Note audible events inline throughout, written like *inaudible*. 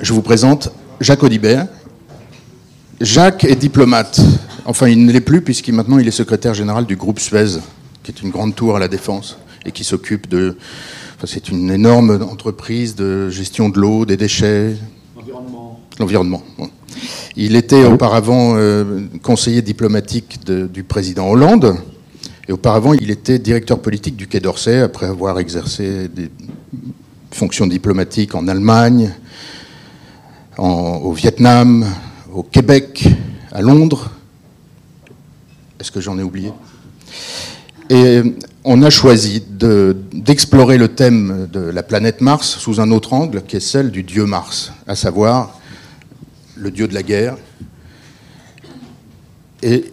je vous présente Jacques Audibert. Jacques est diplomate. Enfin, il ne l'est plus puisqu'il maintenant il est secrétaire général du groupe Suez, qui est une grande tour à la défense et qui s'occupe de. Enfin, c'est une énorme entreprise de gestion de l'eau, des déchets. L'environnement. L'environnement. Il était auparavant euh, conseiller diplomatique du président Hollande. Et auparavant, il était directeur politique du Quai d'Orsay après avoir exercé des fonctions diplomatiques en Allemagne, au Vietnam, au Québec, à Londres. Est-ce que j'en ai oublié? Et on a choisi d'explorer le thème de la planète Mars sous un autre angle, qui est celle du dieu Mars, à savoir le dieu de la guerre. Et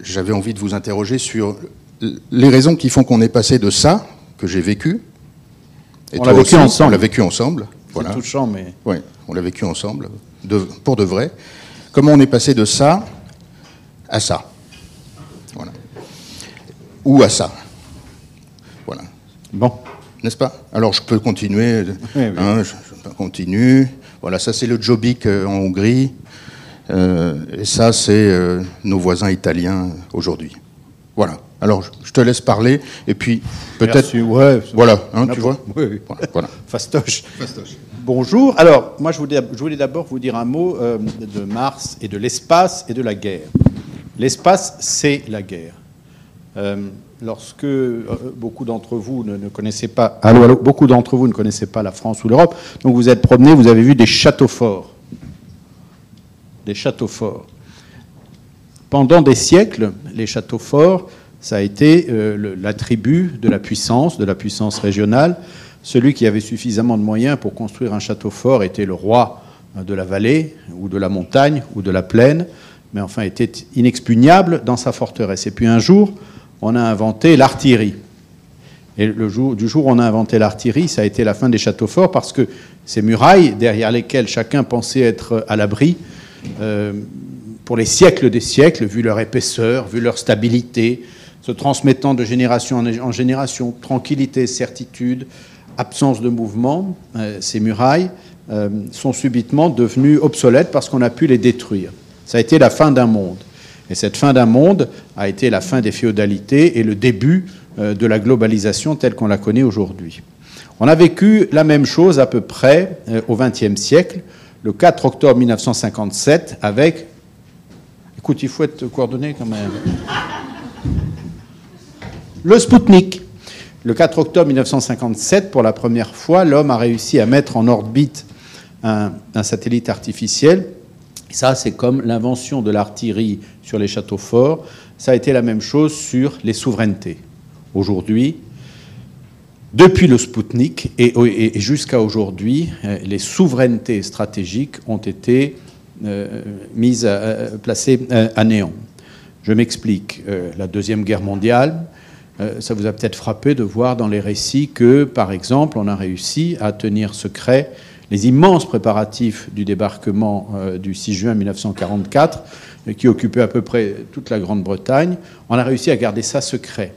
j'avais envie de vous interroger sur les raisons qui font qu'on est passé de ça, que j'ai vécu, et on l'a vécu ensemble. On l'a vécu ensemble. Voilà. touchant, mais. Oui, on l'a vécu ensemble, pour de vrai. Comment on est passé de ça à ça Voilà. Ou à ça. Voilà. Bon. N'est-ce pas? Alors je peux continuer. Hein, je, continue. Voilà, ça c'est le Jobbik euh, en Hongrie. Euh, et ça c'est euh, nos voisins italiens aujourd'hui. Voilà. Alors, je te laisse parler, et puis peut-être. Ouais, voilà, hein, tu vois Oui, oui. Voilà. *laughs* Fastoche. Fastoche. Bonjour. Alors, moi, je voulais, d'abord vous dire un mot euh, de Mars et de l'espace et de la guerre. L'espace, c'est la guerre. Euh, lorsque euh, beaucoup d'entre vous ne, connaissaient pas, beaucoup d'entre vous ne pas la France ou l'Europe, donc vous êtes promenés, vous avez vu des châteaux forts, des châteaux forts. Pendant des siècles, les châteaux forts ça a été l'attribut de la puissance, de la puissance régionale. Celui qui avait suffisamment de moyens pour construire un château fort était le roi euh, de la vallée, ou de la montagne, ou de la plaine, mais enfin était inexpugnable dans sa forteresse. Et puis un jour, on a inventé l'artillerie. Et le jour, du jour où on a inventé l'artillerie, ça a été la fin des châteaux forts parce que ces murailles, derrière lesquelles chacun pensait être à l'abri, euh, pour les siècles des siècles, vu leur épaisseur, vu leur stabilité, se transmettant de génération en génération, tranquillité, certitude, absence de mouvement, euh, ces murailles euh, sont subitement devenues obsolètes parce qu'on a pu les détruire. Ça a été la fin d'un monde. Et cette fin d'un monde a été la fin des féodalités et le début euh, de la globalisation telle qu'on la connaît aujourd'hui. On a vécu la même chose à peu près au XXe siècle, le 4 octobre 1957, avec... Écoute, il faut être coordonné quand même. Le Spoutnik. Le 4 octobre 1957, pour la première fois, l'homme a réussi à mettre en orbite un, satellite artificiel. ça, c'est comme l'invention de l'artillerie sur les châteaux forts. Ça a été la même chose sur les souverainetés. Aujourd'hui, depuis le Spoutnik et, jusqu'à aujourd'hui, euh, les souverainetés stratégiques ont été euh, mises, placées euh, à néant. Je m'explique. la Deuxième Guerre mondiale, euh, ça vous a peut-être frappé de voir dans les récits que, par exemple, on a réussi à tenir secret les immenses préparatifs du débarquement euh, du 6 juin 1944, euh, qui occupait à peu près toute la Grande-Bretagne. On a réussi à garder ça secret.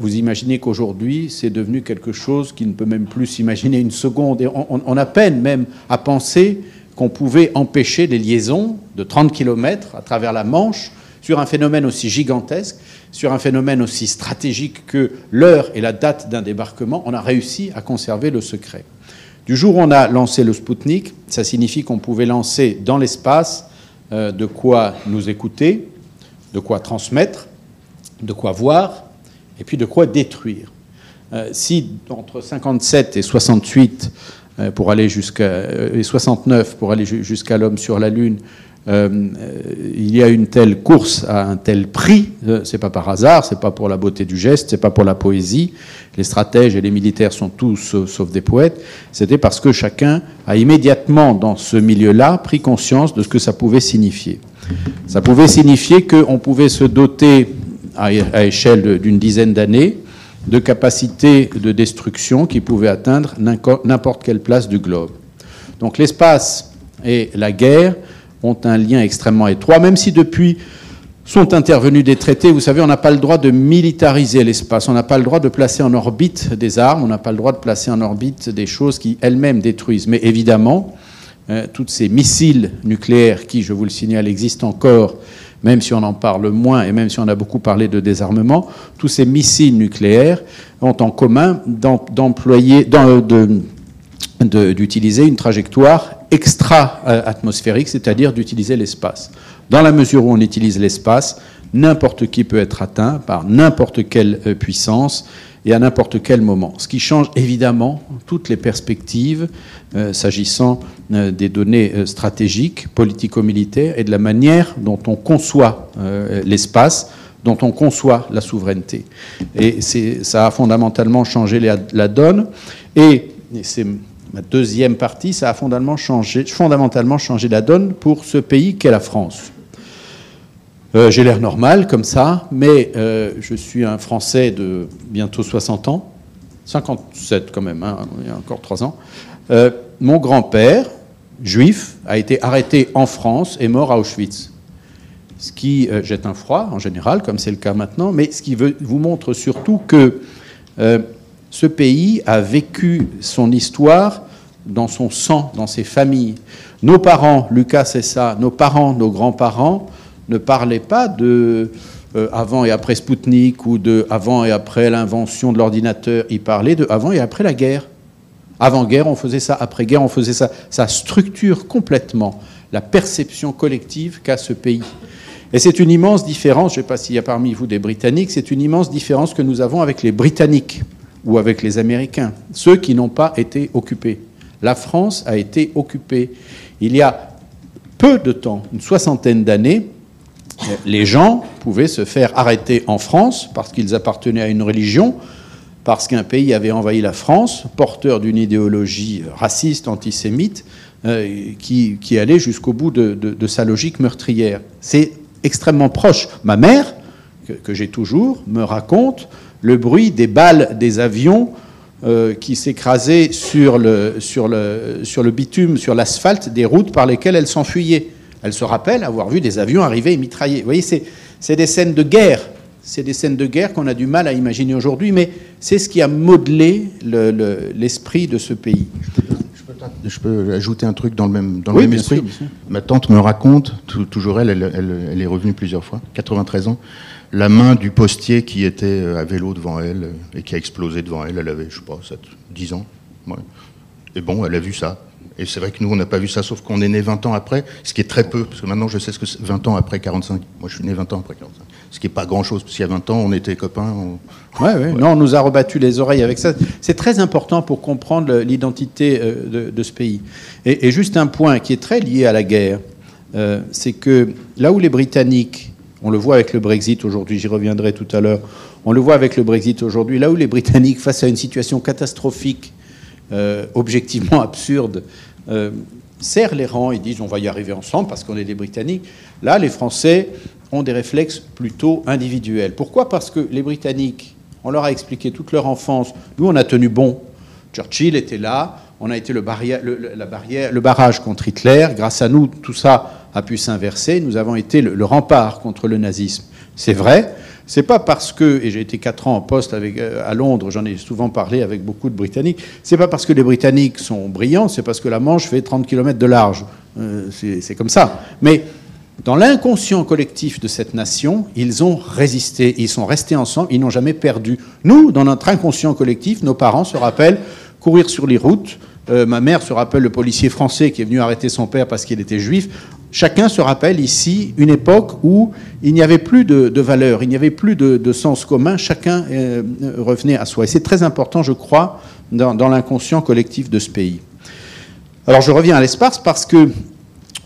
Vous imaginez qu'aujourd'hui, c'est devenu quelque chose qui ne peut même plus s'imaginer une seconde. Et on, on, a peine même à penser qu'on pouvait empêcher des liaisons de 30 km à travers la Manche sur un phénomène aussi gigantesque, sur un phénomène aussi stratégique que l'heure et la date d'un débarquement, on a réussi à conserver le secret. Du jour où on a lancé le Spoutnik, ça signifie qu'on pouvait lancer dans l'espace euh, de quoi nous écouter, de quoi transmettre, de quoi voir, et puis de quoi détruire. Euh, si entre 57 et 68 euh, pour aller jusqu'à et 69 pour aller jusqu'à l'homme sur la Lune, euh, il y a une telle course à un tel prix, euh, c'est pas par hasard, c'est pas pour la beauté du geste, c'est pas pour la poésie. Les stratèges et les militaires sont tous sauf des poètes. C'était parce que chacun a immédiatement dans ce milieu-là pris conscience de ce que ça pouvait signifier. Ça pouvait signifier qu'on pouvait se doter à échelle d'une dizaine d'années de capacités de destruction qui pouvaient atteindre n'importe quelle place du globe. Donc l'espace et la guerre ont un lien extrêmement étroit, même si depuis sont intervenus des traités. Vous savez, on n'a pas le droit de militariser l'espace, on n'a pas le droit de placer en orbite des armes, on n'a pas le droit de placer en orbite des choses qui elles-mêmes détruisent. Mais évidemment, euh, tous ces missiles nucléaires qui, je vous le signale, existent encore, même si on en parle moins et même si on a beaucoup parlé de désarmement, tous ces missiles nucléaires ont en commun d'employer, d'utiliser une trajectoire extra-atmosphérique, c'est-à-dire d'utiliser l'espace. Dans la mesure où on utilise l'espace, n'importe qui peut être atteint par n'importe quelle euh, puissance et à n'importe quel moment. Ce qui change évidemment toutes les perspectives euh, s'agissant euh, des données stratégiques, politico-militaires et de la manière dont on conçoit l'espace, dont on conçoit la souveraineté. Et ça a fondamentalement changé la, donne. Et c'est ma deuxième partie, ça a fondamentalement changé, la donne pour ce pays qu'est la France. Euh, j'ai l'air normal comme ça, mais euh, je suis un Français de bientôt 60 ans, 57 quand même, hein, il y a encore 3 ans. Euh, mon grand-père, juif, a été arrêté en France et mort à Auschwitz. Ce qui jette un froid en général, comme c'est le cas maintenant, mais ce qui vous montre surtout que ce pays a vécu son histoire dans son sang, dans ses familles. Nos parents, Lucas c'est ça, nos parents, nos grands-parents, ne parlait pas de euh, avant et après Spoutnik ou de avant et après l'invention de l'ordinateur, il parlait de avant et après la guerre. Avant-guerre, on faisait ça, après-guerre, on faisait ça. Ça structure complètement la perception collective qu'a ce pays. Et c'est une immense différence, je ne sais pas s'il y a parmi vous des Britanniques, c'est une immense différence que nous avons avec les Britanniques ou avec les Américains, ceux qui n'ont pas été occupés. La France a été occupée. Il y a peu de temps, une soixantaine d'années, les gens pouvaient se faire arrêter en France parce qu'ils appartenaient à une religion, parce qu'un pays avait envahi la France, porteur d'une idéologie raciste, antisémite, euh, qui, allait jusqu'au bout de, sa logique meurtrière. C'est extrêmement proche. Ma mère, que, j'ai toujours, me raconte le bruit des balles des avions euh, qui s'écrasaient sur le, sur, le, sur le bitume, sur l'asphalte des routes par lesquelles elle s'enfuyait. Elle se rappelle avoir vu des avions arriver et mitrailler. Vous voyez, c'est des scènes de guerre. C'est des scènes de guerre qu'on a du mal à imaginer aujourd'hui, mais c'est ce qui a modelé l'esprit de ce pays. Je peux, ajouter un truc dans le même, dans le même esprit. Ma tante me raconte, toujours elle, elle, est revenue plusieurs fois, 93 ans, la main du postier qui était euh, à vélo devant elle euh, et qui a explosé devant elle. Elle avait, je sais pas, 7, 10 ans. Et bon, elle a vu ça. Et c'est vrai que nous, on n'a pas vu ça, sauf qu'on est né 20 ans après, ce qui est très peu, parce que maintenant, je sais ce que c'est 20 ans après 45. Moi, je suis né 20 ans après 45. Ce qui n'est pas grand-chose, parce qu'il y a 20 ans, on était copains. Oui, ouais. Non, on nous a rebattu les oreilles avec ça. C'est très important pour comprendre l'identité euh, de, ce pays. Et, juste un point qui est très lié à la guerre, euh, c'est que là où les Britanniques, on le voit avec le Brexit aujourd'hui, j'y reviendrai tout à l'heure, on le voit avec le Brexit aujourd'hui, là où les Britanniques, face à une situation catastrophique, euh, objectivement absurde, euh, serrent les rangs et disent on va y arriver ensemble parce qu'on est des Britanniques. Là, les Français ont des réflexes plutôt individuels. Pourquoi? Parce que les Britanniques, on leur a expliqué toute leur enfance, nous on a tenu bon. Churchill était là, on a été le, barrage contre Hitler. Grâce à nous, tout ça a pu s'inverser. Nous avons été le rempart contre le nazisme. C'est vrai, c'est pas parce que, et j'ai été quatre ans en poste euh, à Londres, j'en ai souvent parlé avec beaucoup de Britanniques, c'est pas parce que les Britanniques sont brillants, c'est parce que la Manche fait 30 km de large. Euh, c'est comme ça. Mais dans l'inconscient collectif de cette nation, ils ont résisté, ils sont restés ensemble, ils n'ont jamais perdu. Nous, dans notre inconscient collectif, nos parents se rappellent courir sur les routes. Euh, ma mère se rappelle le policier français qui est venu arrêter son père parce qu'il était juif. Chacun se rappelle ici une époque où il n'y avait plus de, valeur, il n'y avait plus de, sens commun, chacun euh, revenait à soi. Et c'est très important, je crois, dans, l'inconscient collectif de ce pays. Alors je reviens à l'espace parce que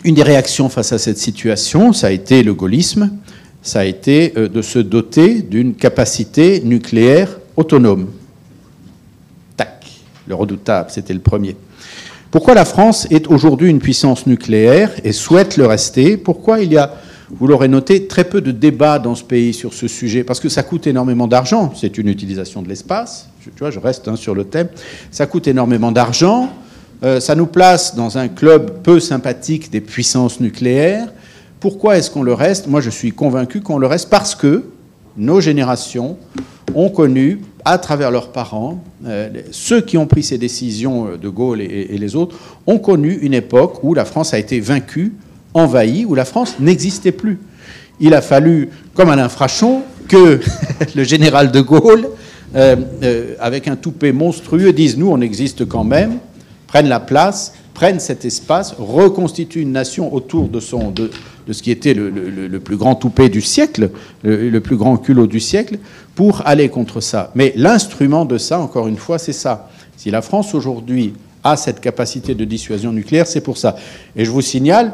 une des réactions face à cette situation, ça a été le gaullisme, ça a été euh, de se doter d'une capacité nucléaire autonome. Le redoutable, c'était le premier. Pourquoi la France est aujourd'hui une puissance nucléaire et souhaite le rester? Pourquoi il y a, vous l'aurez noté, très peu de débats dans ce pays sur ce sujet? Parce que ça coûte énormément d'argent. C'est une utilisation de l'espace. Tu vois, je reste hein, sur le thème. Ça coûte énormément d'argent. Euh, ça nous place dans un club peu sympathique des puissances nucléaires. Pourquoi est-ce qu'on le reste? Moi, je suis convaincu qu'on le reste parce que nos générations ont connu à travers leurs parents, euh, ceux qui ont pris ces décisions, euh, de Gaulle et, les autres, ont connu une époque où la France a été vaincue, envahie, où la France n'existait plus. Il a fallu, comme Alain Frachon, que *laughs* le général de Gaulle, avec un toupet monstrueux, dise nous, on existe quand même, prenne la place, prenne cet espace, reconstitue une nation autour de, son, de, de ce qui était le, plus grand toupet du siècle, le, plus grand culot du siècle, pour aller contre ça. Mais l'instrument de ça, encore une fois, c'est ça. Si la France aujourd'hui a cette capacité de dissuasion nucléaire, c'est pour ça. Et je vous signale,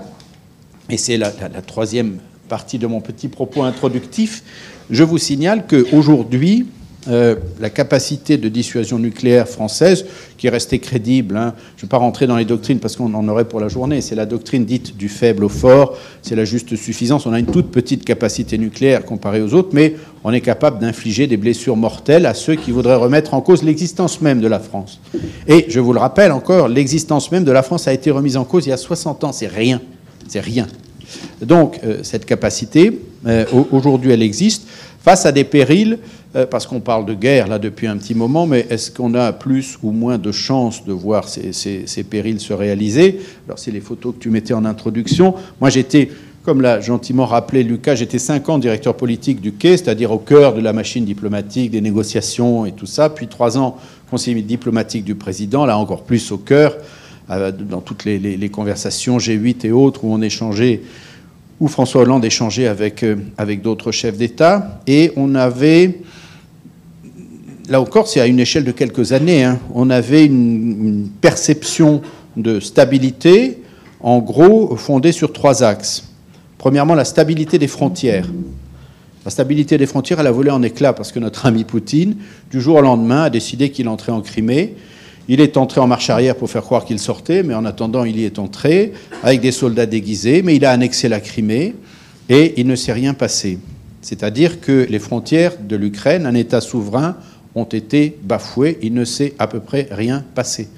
et c'est la, troisième partie de mon petit propos introductif, je vous signale qu'aujourd'hui, euh, la capacité de dissuasion nucléaire française, qui est restée crédible. Hein. Je ne vais pas rentrer dans les doctrines parce qu'on en aurait pour la journée. C'est la doctrine dite du faible au fort, c'est la juste suffisance. On a une toute petite capacité nucléaire comparée aux autres, mais on est capable d'infliger des blessures mortelles à ceux qui voudraient remettre en cause l'existence même de la France. Et je vous le rappelle encore, l'existence même de la France a été remise en cause il y a 60 ans. C'est rien. C'est rien. Donc, euh, cette capacité, euh, aujourd'hui, elle existe face à des périls parce qu'on parle de guerre là depuis un petit moment, mais est-ce qu'on a plus ou moins de chances de voir ces, périls se réaliser? Alors c'est les photos que tu mettais en introduction. Moi j'étais, comme l'a gentiment rappelé Lucas, j'étais cinq ans directeur politique du Quai, c'est-à-dire au cœur de la machine diplomatique, des négociations et tout ça, puis trois ans conseiller diplomatique du président, là encore plus au cœur, euh, dans toutes les, les conversations G8 et autres où on échangeait où François Hollande échangeait avec, euh, avec d'autres chefs d'État, et on avait là encore, c'est à une échelle de quelques années, hein. on avait une, perception de stabilité, en gros, fondée sur trois axes. Premièrement, la stabilité des frontières. La stabilité des frontières, elle a volé en éclats parce que notre ami Poutine, du jour au lendemain, a décidé qu'il entrait en Crimée. Il est entré en marche arrière pour faire croire qu'il sortait, mais en attendant, il y est entré avec des soldats déguisés, mais il a annexé la Crimée et il ne s'est rien passé. C'est-à-dire que les frontières de l'Ukraine, un État souverain, ont été bafoués. Il ne s'est à peu près rien passé.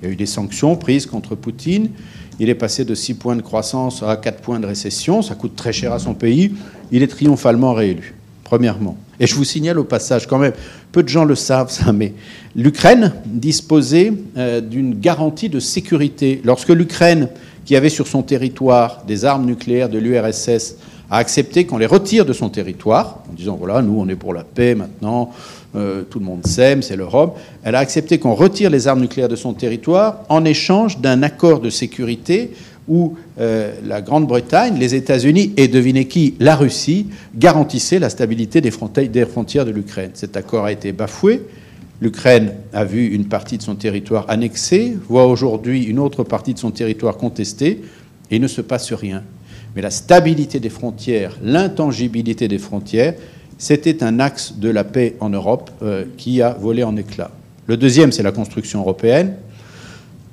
Il y a eu des sanctions prises contre Poutine. Il est passé de 6 points de croissance à 4 points de récession. Ça coûte très cher à son pays. Il est triomphalement réélu, premièrement. Et je vous signale au passage, quand même, peu de gens le savent, ça, mais l'Ukraine disposait euh, d'une garantie de sécurité. Lorsque l'Ukraine, qui avait sur son territoire des armes nucléaires de l'URSS, a accepté qu'on les retire de son territoire, en disant voilà, nous on est pour la paix maintenant, euh, tout le monde s'aime, c'est l'Europe, elle a accepté qu'on retire les armes nucléaires de son territoire en échange d'un accord de sécurité où euh, la Grande-Bretagne, les États-Unis et, devinez qui, la Russie, garantissaient la stabilité des frontières de l'Ukraine. Cet accord a été bafoué. L'Ukraine a vu une partie de son territoire annexée, voit aujourd'hui une autre partie de son territoire contestée, et il ne se passe rien. Mais la stabilité des frontières, l'intangibilité des frontières, c'était un axe de la paix en Europe euh, qui a volé en éclats. Le deuxième, c'est la construction européenne.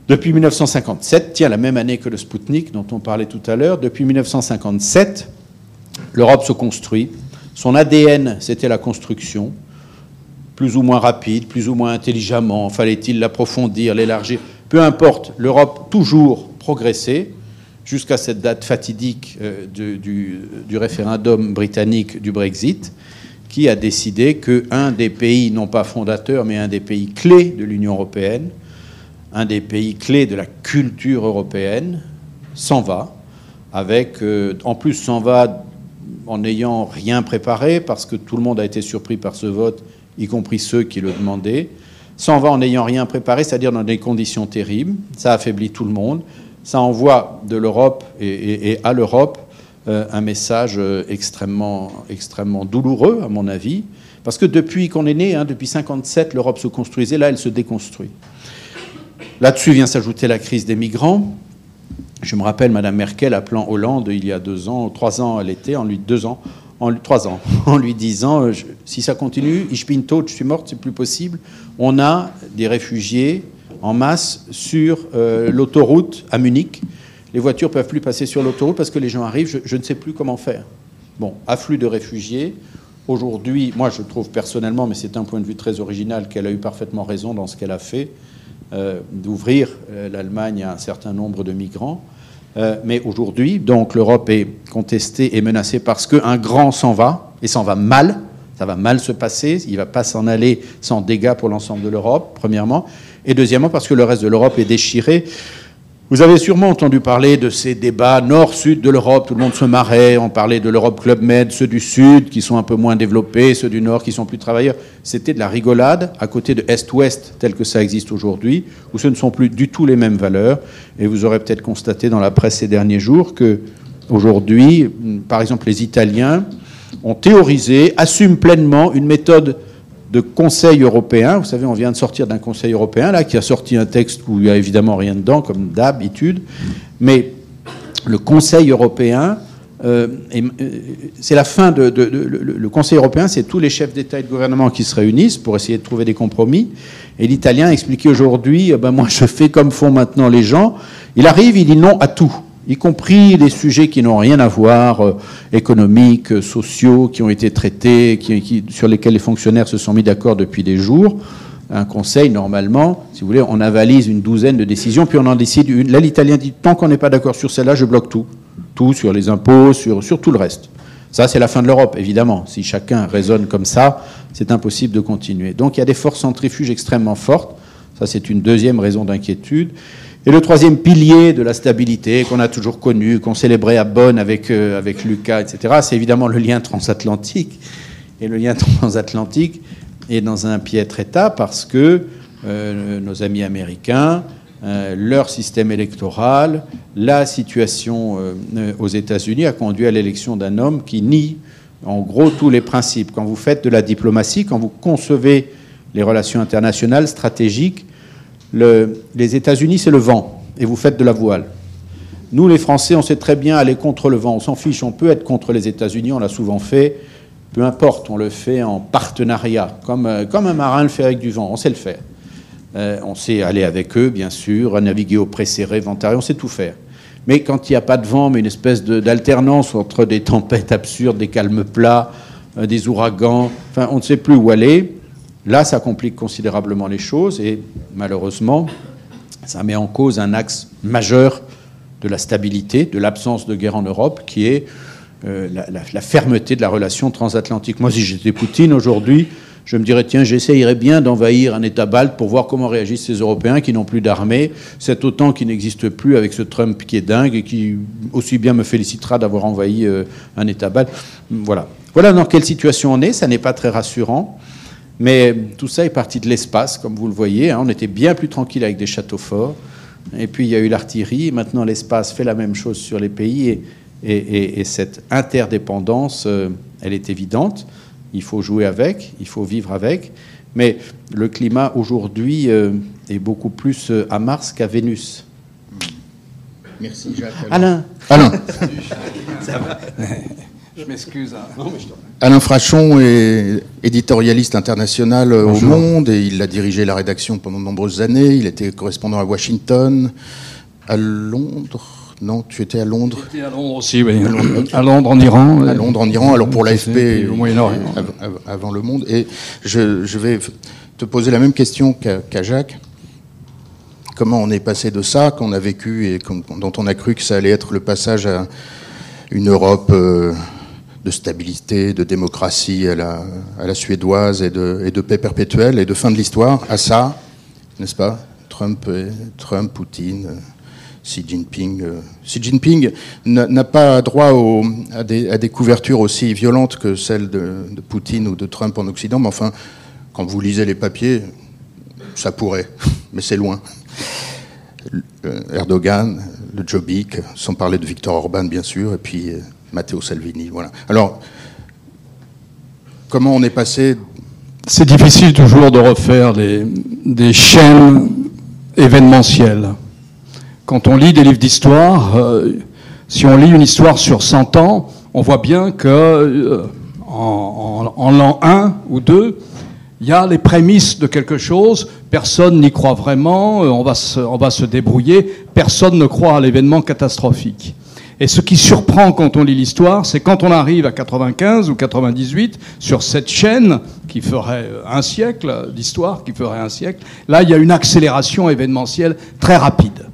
Depuis 1957, tiens, la même année que le Spoutnik dont on parlait tout à l'heure, depuis 1957, l'Europe se construit. Son ADN, c'était la construction, plus ou moins rapide, plus ou moins intelligemment. Fallait-il l'approfondir, l'élargir Peu importe, l'Europe toujours progressé jusqu'à cette date fatidique euh, du, référendum britannique du Brexit qui a décidé qu'un des pays, non pas fondateurs, mais un des pays clés de l'Union européenne, un des pays clés de la culture européenne, s'en va, euh, en plus s'en va en n'ayant rien préparé, parce que tout le monde a été surpris par ce vote, y compris ceux qui le demandaient, s'en va en n'ayant rien préparé, c'est-à-dire dans des conditions terribles, ça affaiblit tout le monde, ça envoie de l'Europe et à l'Europe euh, un message euh, extrêmement, extrêmement douloureux, à mon avis, parce que depuis qu'on est né, hein, depuis 57, l'Europe se construisait, là, elle se déconstruit. Là-dessus vient s'ajouter la crise des migrants. Je me rappelle Madame Merkel appelant Hollande il y a deux ans, trois ans elle était, en lui deux ans, trois ans, *laughs* en lui disant euh, si ça continue, ich bin tot, je suis morte, c'est plus possible. On a des réfugiés en masse sur l'autoroute à Munich les voitures peuvent plus passer sur l'autoroute parce que les gens arrivent, je, ne sais plus comment faire. Bon, afflux de réfugiés. Aujourd'hui, moi je trouve personnellement, mais c'est un point de vue très original, qu'elle a eu parfaitement raison dans ce qu'elle a fait, euh, d'ouvrir euh, l'Allemagne à un certain nombre de migrants. Euh, mais aujourd'hui, donc l'Europe est contestée et menacée parce qu'un grand s'en va, et s'en va mal, Ça va mal se passer, il ne va pas s'en aller sans dégâts pour l'ensemble de l'Europe, premièrement. Et deuxièmement, parce que le reste de l'Europe est déchiré. Vous avez sûrement entendu parler de ces débats nord-sud de l'Europe, tout le monde se marrait, on parlait de l'Europe Club Med, ceux du sud qui sont un peu moins développés, ceux du nord qui sont plus travailleurs. C'était de la rigolade à côté de Est-Ouest tel que ça existe aujourd'hui, où ce ne sont plus du tout les mêmes valeurs. Et vous aurez peut-être constaté dans la presse ces derniers jours que aujourd'hui, par exemple, les Italiens ont théorisé, assument pleinement une méthode de Conseil européen. Vous savez, on vient de sortir d'un Conseil européen, là, qui a sorti un texte où il n'y a évidemment rien dedans, comme d'habitude. Mais le Conseil européen, euh, euh, c'est la fin de, le, Conseil européen, c'est tous les chefs d'État et de gouvernement qui se réunissent pour essayer de trouver des compromis. Et l'Italien a expliqué aujourd'hui, eh ben moi je fais comme font maintenant les gens. Il arrive, il dit non à tout y compris des sujets qui n'ont rien à voir, euh, économiques, euh, sociaux, qui ont été traités, sur lesquels les fonctionnaires se sont mis d'accord depuis des jours. Un conseil, normalement, si vous voulez, on avalise une douzaine de décisions, puis on en décide une. Là, l'Italien dit, tant qu'on n'est pas d'accord sur celle-là, je bloque tout. Tout sur les impôts, sur, sur tout le reste. Ça, c'est la fin de l'Europe, évidemment. Si chacun raisonne comme ça, c'est impossible de continuer. Donc il y a des forces centrifuges extrêmement fortes. Ça, c'est une deuxième raison d'inquiétude. Et le troisième pilier de la stabilité qu'on a toujours connu, qu'on célébrait à Bonn avec, euh, Lucas, etc., c'est évidemment le lien transatlantique. Et le lien *laughs* transatlantique est dans un piètre état parce que euh, nos amis américains, euh, leur système électoral, la situation aux États-Unis a conduit à l'élection d'un homme qui nie en gros tous les principes. Quand vous faites de la diplomatie, quand vous concevez les relations internationales stratégiques, les États-Unis, c'est le vent, et vous faites de la voile. Nous, les Français, on sait très bien aller contre le vent. On s'en fiche, on peut être contre les États-Unis, on l'a souvent fait. Peu importe, on le fait en partenariat, comme, euh, comme un marin le fait avec du vent, on sait le faire. Euh, on sait aller avec eux, bien sûr, naviguer au précéré, ventare, on sait tout faire. Mais quand il n'y a pas de vent, mais une espèce d'alternance entre des *laughs* tempêtes absurdes, des calmes plats, euh, des ouragans, enfin, on ne sait plus où aller, Là, ça complique considérablement les choses et malheureusement, ça met en cause un axe majeur de la stabilité, de l'absence de guerre en Europe, qui est euh, la, fermeté de la relation transatlantique. Moi, si j'étais Poutine aujourd'hui, je me dirais, tiens, j'essayerais bien d'envahir un État balte pour voir comment réagissent ces Européens qui n'ont plus d'armée, cet OTAN qui n'existe plus avec ce Trump qui est dingue et qui aussi bien me félicitera d'avoir envahi euh, un État balte. Voilà. Voilà dans quelle situation on est, ça n'est pas très rassurant. Mais tout ça est parti de l'espace, comme vous le voyez. Hein. On était bien plus tranquille avec des châteaux forts. Et puis il y a eu l'artillerie. Maintenant, l'espace fait la même chose sur les pays. Et, cette interdépendance, euh, elle est évidente. Il faut jouer avec, il faut vivre avec. Mais le climat aujourd'hui euh, est beaucoup plus euh, à Mars qu'à Vénus. Merci Jacques. Alain. Alain. Ça va. *laughs* Je m'excuse. Hein. Alain Frachon est éditorialiste international au Monde et il a dirigé la rédaction pendant de nombreuses années. Il était correspondant à Washington, à Londres. Non, tu étais à Londres J'étais à Londres aussi, oui. À Londres, en Iran. À Londres en Iran, alors pour l'AFP. Au Moyen-Orient. Avant le Monde. Et je, vais te poser la même question qu'à Jacques. Comment on est passé de ça qu'on a vécu et dont on a cru que ça allait être le passage à une Europe euh, de stabilité, de démocratie à la, suédoise et de, paix perpétuelle et de fin de l'histoire, à ça, n'est-ce pas Trump, Trump, Poutine, euh, Xi Jinping. Euh. Xi Jinping n'a pas droit à, des, couvertures aussi violentes que celles de, Poutine ou de Trump en Occident, mais enfin, quand vous lisez les papiers, ça pourrait, *laughs* mais c'est loin. Erdogan, le Jobbik, sans parler de Victor Orban bien sûr, et puis Matteo Salvini. Voilà. Alors, comment on est passé? C'est difficile toujours de refaire des chaînes événementielles. Quand on lit des livres d'histoire, euh, si on lit une histoire sur 100 ans, on voit bien que euh, en, l'an 1 ou 2, il y a les prémices de quelque chose, personne n'y croit vraiment, euh, on va se débrouiller, personne ne croit à l'événement catastrophique. Et ce qui surprend quand on lit l'histoire, c'est quand on arrive à 95 ou 98 sur cette chaîne qui ferait un siècle d'histoire, qui ferait un siècle, là il y a une accélération événementielle très rapide.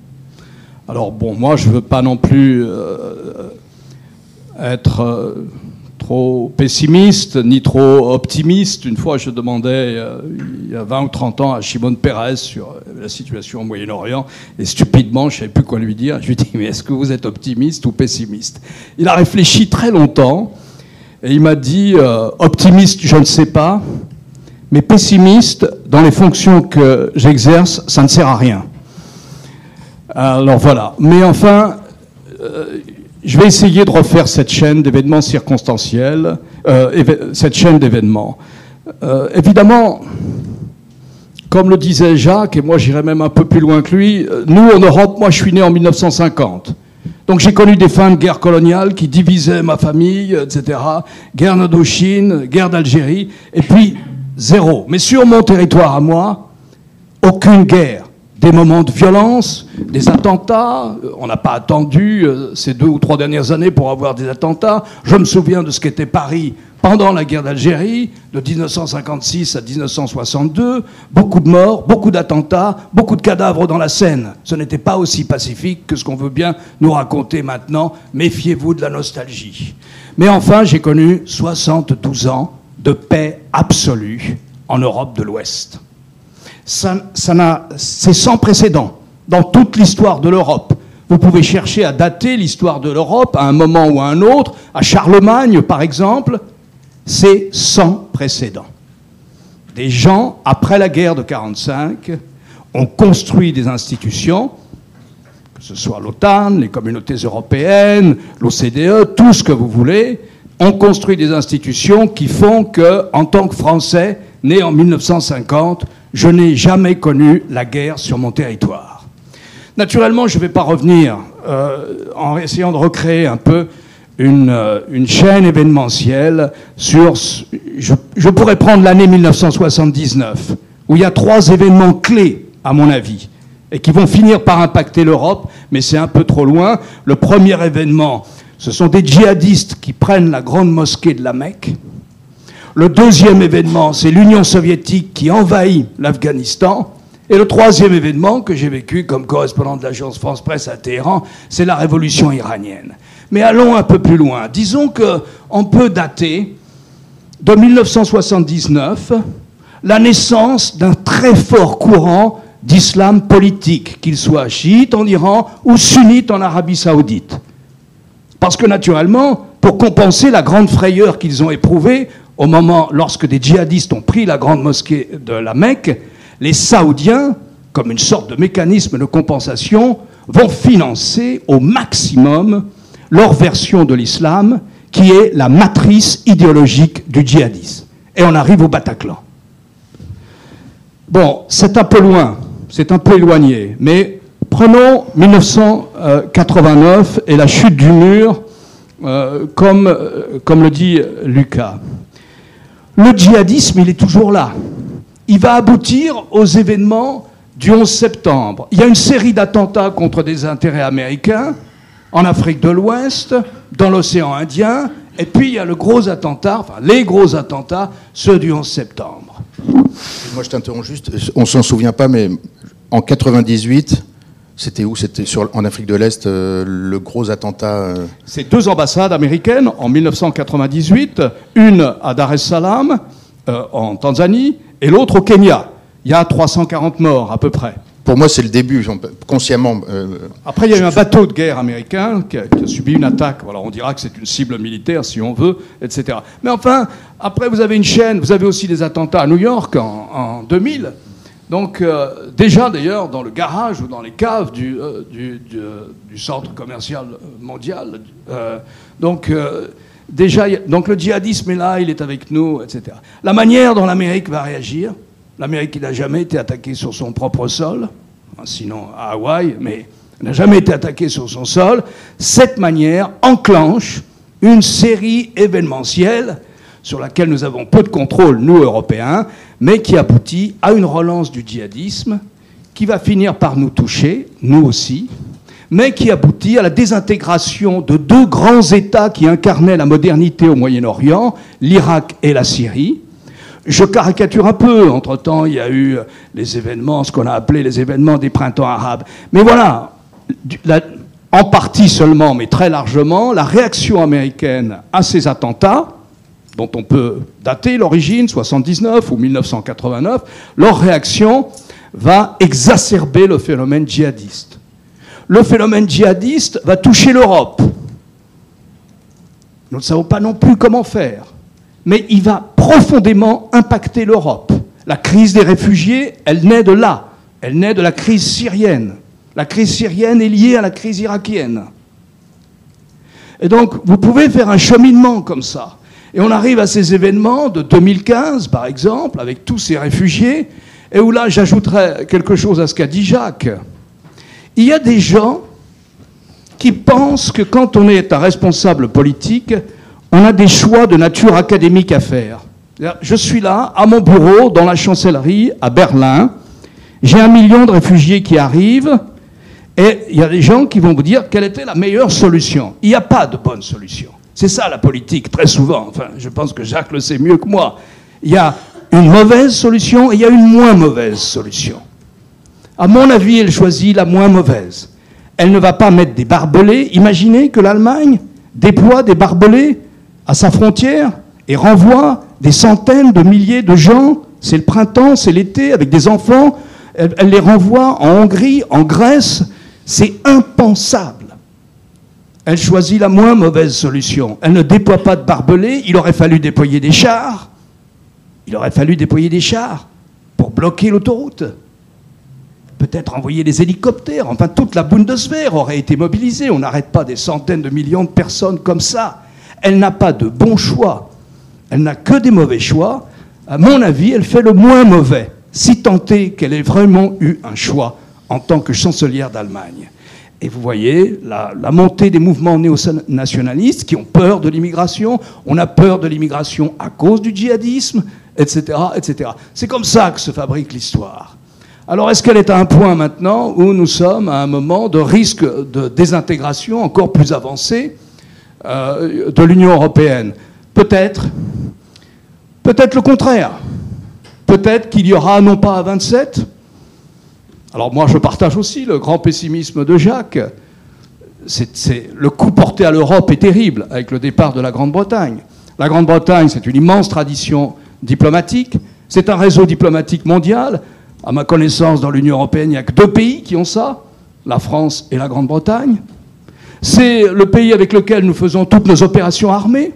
Alors bon, moi je ne veux pas non plus euh, être euh, trop pessimiste ni trop optimiste. Une fois, je demandais, euh, il y a 20 ou 30 ans, à Shimon Peres sur euh, la situation au Moyen-Orient, et stupidement, je ne savais plus quoi lui dire. Je lui ai dit, mais est-ce que vous êtes optimiste ou pessimiste? Il a réfléchi très longtemps, et il m'a dit, euh, optimiste, je ne sais pas, mais pessimiste, dans les fonctions que j'exerce, ça ne sert à rien. Alors voilà. Mais enfin, je vais essayer de refaire cette chaîne d'événements circonstanciels, euh, cette chaîne d'événements. Euh, évidemment, comme le disait Jacques, et moi j'irais même un peu plus loin que lui, euh, nous en Europe, moi je suis né en 1950. Donc j'ai connu des fins de guerre coloniale qui divisaient ma famille, etc. Guerre d'Indochine, guerre d'Algérie, et puis zéro. Mais sur mon territoire à moi, aucune guerre des moments de violence, des attentats. Euh, on n'a pas attendu euh, ces deux ou trois dernières années pour avoir des attentats. Je me souviens de ce qu'était Paris pendant la guerre d'Algérie, de 1956 à 1962. Beaucoup de morts, beaucoup d'attentats, beaucoup de cadavres dans la Seine. Ce n'était pas aussi pacifique que ce qu'on veut bien nous raconter maintenant. Méfiez-vous de la nostalgie. Mais enfin, j'ai connu 72 ans de paix absolue en Europe de l'Ouest c'est sans précédent dans toute l'histoire de l'Europe. Vous pouvez chercher à dater l'histoire de l'Europe à un moment ou à un autre, à Charlemagne par exemple, c'est sans précédent. Des gens, après la guerre de 1945, ont construit des institutions, que ce soit l'OTAN, les communautés européennes, l'OCDE, tout ce que vous voulez, ont construit des institutions qui font que, en tant que Français, né en 1950, je n'ai jamais connu la guerre sur mon territoire. Naturellement, je ne vais pas revenir euh, en essayant de recréer un peu une, euh, chaîne événementielle sur... Je, je pourrais prendre l'année 1979, où il y a trois événements clés, à mon avis, et qui vont finir par impacter l'Europe, mais c'est un peu trop loin. Le premier événement, ce sont des djihadistes qui prennent la grande mosquée de la Mecque, le deuxième événement, c'est l'Union soviétique qui envahit l'Afghanistan. Et le troisième événement que j'ai vécu comme correspondant de l'agence France-Presse à Téhéran, c'est la révolution iranienne. Mais allons un peu plus loin. Disons qu'on peut dater de 1979 la naissance d'un très fort courant d'islam politique, qu'il soit chiite en Iran ou sunnite en Arabie saoudite. Parce que naturellement, pour compenser la grande frayeur qu'ils ont éprouvée au moment, lorsque des djihadistes ont pris la grande mosquée de la Mecque, les Saoudiens, comme une sorte de mécanisme de compensation, vont financer au maximum leur version de l'islam, qui est la matrice idéologique du djihadisme. Et on arrive au Bataclan. Bon, c'est un peu loin, c'est un peu éloigné, mais prenons 1989 et la chute du mur, euh, euh, comme le dit Lucas le djihadisme, il est toujours là. Il va aboutir aux événements du 11 septembre. Il y a une série d'attentats contre des intérêts américains en Afrique de l'Ouest, dans l'océan Indien, et puis il y a le gros attentat, enfin les gros attentats, ceux du 11 septembre. Moi je t'interromps juste, on s'en souvient pas, mais en 98, c'était où? C'était en Afrique de l'Est, euh, le gros attentat euh? C'est deux ambassades américaines en 1998, une à Dar es Salaam, euh, en Tanzanie, et l'autre au Kenya. Il y a 340 morts à peu près. Pour moi, c'est le début, consciemment. Après, il y a eu un bateau de guerre américain qui a, subi une attaque. Voilà, on dira que c'est une cible militaire, si on veut, etc. Mais enfin, après, vous avez une chaîne, vous avez aussi des attentats à New York en, en 2000. Donc euh, déjà d'ailleurs dans le garage ou dans les caves du, euh, du, centre commercial mondial. Euh, donc déjà, donc le djihadisme est là, il est avec nous, etc. La manière dont l'Amérique va réagir, l'Amérique n'a jamais été attaquée sur son propre sol, hein, sinon à Hawaï, mais n'a jamais été attaquée sur son sol, cette manière enclenche une série événementielle sur laquelle nous avons peu de contrôle, nous, Européens, mais qui aboutit à une relance du djihadisme qui va finir par nous toucher, nous aussi, mais qui aboutit à la désintégration de deux grands États qui incarnaient la modernité au Moyen-Orient, l'Irak et la Syrie. Je caricature un peu, entre-temps il y a eu les événements, ce qu'on a appelé les événements des printemps arabes. Mais voilà, en partie seulement, mais très largement, la réaction américaine à ces attentats, dont on peut dater l'origine, 79 ou 1989, leur réaction va exacerber le phénomène djihadiste. Le phénomène djihadiste va toucher l'Europe. Nous ne savons pas non plus comment faire, mais il va profondément impacter l'Europe. La crise des réfugiés, elle naît de là, elle naît de la crise syrienne. La crise syrienne est liée à la crise irakienne. Et donc, vous pouvez faire un cheminement comme ça. Et on arrive à ces événements de 2015, par exemple, avec tous ces réfugiés, et où là, j'ajouterais quelque chose à ce qu'a dit Jacques. Il y a des gens qui pensent que quand on est un responsable politique, on a des choix de nature académique à faire. Je suis là, à mon bureau, dans la chancellerie, à Berlin. J'ai un million de réfugiés qui arrivent. Et il y a des gens qui vont vous dire quelle était la meilleure solution. Il n'y a pas de bonne solution. C'est ça la politique, très souvent. Enfin, je pense que Jacques le sait mieux que moi. Il y a une mauvaise solution et il y a une moins mauvaise solution. À mon avis, elle choisit la moins mauvaise. Elle ne va pas mettre des barbelés. Imaginez que l'Allemagne déploie des barbelés à sa frontière et renvoie des centaines de milliers de gens. C'est le printemps, c'est l'été, avec des enfants. Elle, elle les renvoie en Hongrie, en Grèce, c'est impensable. Elle choisit la moins mauvaise solution. Elle ne déploie pas de barbelés. Il aurait fallu déployer des chars. Il aurait fallu déployer des chars pour bloquer l'autoroute. Peut-être envoyer des hélicoptères. Enfin, toute la Bundeswehr aurait été mobilisée. On n'arrête pas des centaines de millions de personnes comme ça. Elle n'a pas de bons choix. Elle n'a que des mauvais choix. À mon avis, elle fait le moins mauvais, si tant est qu'elle ait vraiment eu un choix en tant que chancelière d'Allemagne. Et vous voyez la, montée des mouvements néo-nationalistes qui ont peur de l'immigration. On a peur de l'immigration à cause du djihadisme, etc. etc. C'est comme ça que se fabrique l'histoire. Alors est-ce qu'elle est à un point maintenant où nous sommes à un moment de risque de désintégration encore plus avancé euh, de l'Union européenne? Peut-être. Peut-être le contraire. Peut-être qu'il y aura non pas à 27, alors moi, je partage aussi le grand pessimisme de Jacques. Le coup porté à l'Europe est terrible avec le départ de la Grande-Bretagne. La Grande-Bretagne, c'est une immense tradition diplomatique. C'est un réseau diplomatique mondial. À ma connaissance, dans l'Union européenne, il n'y a que deux pays qui ont ça, la France et la Grande-Bretagne. C'est le pays avec lequel nous faisons toutes nos opérations armées.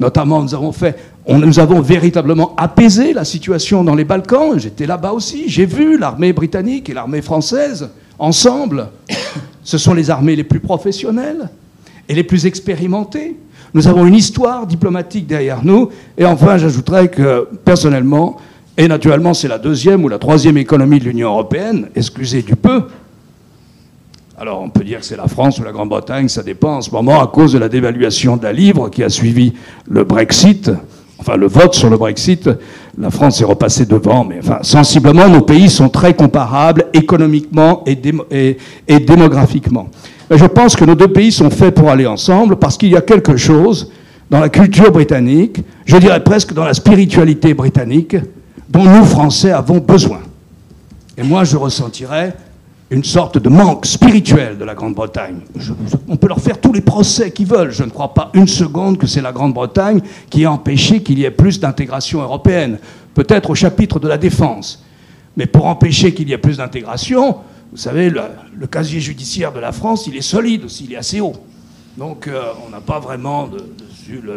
Notamment, nous avons véritablement apaisé la situation dans les Balkans. J'étais là-bas aussi. J'ai vu l'armée britannique et l'armée française ensemble. *coughs* Ce sont les armées les plus professionnelles et les plus expérimentées. Nous avons une histoire diplomatique derrière nous. Et enfin, j'ajouterais que personnellement, et naturellement c'est la deuxième ou la troisième économie de l'Union européenne, excusez du peu, alors on peut dire que c'est la France ou la Grande-Bretagne, ça dépend en ce moment à cause de la dévaluation de la livre qui a suivi le Brexit enfin le vote sur le Brexit, la France est repassée devant, mais enfin, sensiblement, nos pays sont très comparables économiquement et, démographiquement. je pense que nos deux pays sont faits pour aller ensemble parce qu'il y a quelque chose dans la culture britannique, je dirais presque dans la spiritualité britannique, dont nous, Français, avons besoin. Et moi, je ressentirais une sorte de manque spirituel de la Grande-Bretagne. on peut leur faire tous les procès qu'ils veulent. Je ne crois pas une seconde que c'est la Grande-Bretagne qui a empêché qu'il y ait plus d'intégration européenne. Peut-être au chapitre de la défense. Mais pour empêcher qu'il y ait plus d'intégration, vous savez, le, le, casier judiciaire de la France, il est solide aussi, il est assez haut. Donc euh, on n'a pas vraiment de,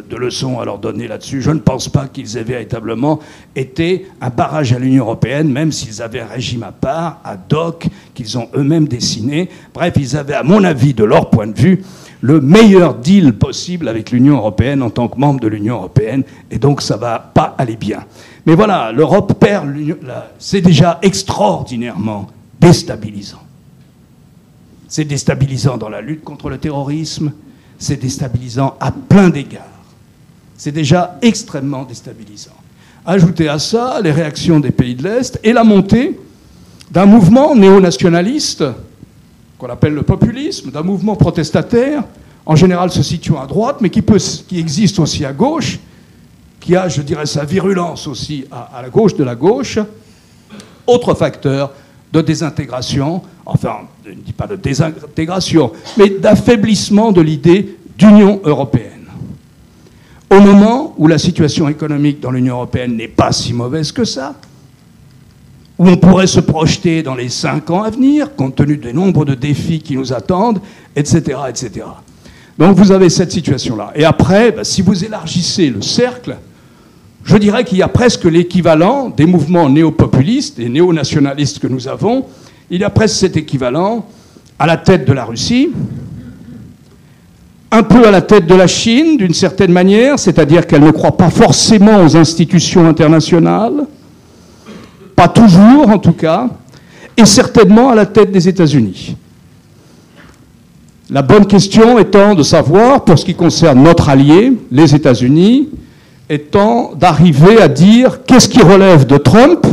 de, leçons à leur donner là-dessus. Je ne pense pas qu'ils aient véritablement été un barrage à l'Union européenne, même s'ils avaient un régime à part, ad hoc, qu'ils ont eux-mêmes dessiné. Bref, ils avaient, à mon avis, de leur point de vue, le meilleur deal possible avec l'Union européenne en tant que membre de l'Union européenne, et donc ça va pas aller bien. Mais voilà, l'Europe perd, c'est déjà extraordinairement déstabilisant. C'est déstabilisant dans la lutte contre le terrorisme, c'est déstabilisant à plein d'égards. C'est déjà extrêmement déstabilisant. Ajoutez à ça les réactions des pays de l'Est et la montée d'un mouvement néo-nationaliste qu'on appelle le populisme, d'un mouvement protestataire, en général se situant à droite, mais qui, peut, qui existe aussi à gauche, qui a, je dirais, sa virulence aussi à, à la gauche de la gauche. Autre facteur, de désintégration, enfin, je ne dis pas de désintégration, mais d'affaiblissement de l'idée d'Union européenne. Au moment où la situation économique dans l'Union européenne n'est pas si mauvaise que ça, où on pourrait se projeter dans les cinq ans à venir, compte tenu des nombres de défis qui nous attendent, etc. etc. Donc vous avez cette situation-là. Et après, bah, si vous élargissez le cercle, je dirais qu'il y a presque l'équivalent des mouvements néo-populistes et néo-nationalistes que nous avons. Il y a presque cet équivalent à la tête de la Russie, un peu à la tête de la Chine, d'une certaine manière, c'est-à-dire qu'elle ne croit pas forcément aux institutions internationales, pas toujours en tout cas, et certainement à la tête des États-Unis. La bonne question étant de savoir, pour ce qui concerne notre allié, les États-Unis, étant d'arriver à dire qu'est-ce qui relève de Trump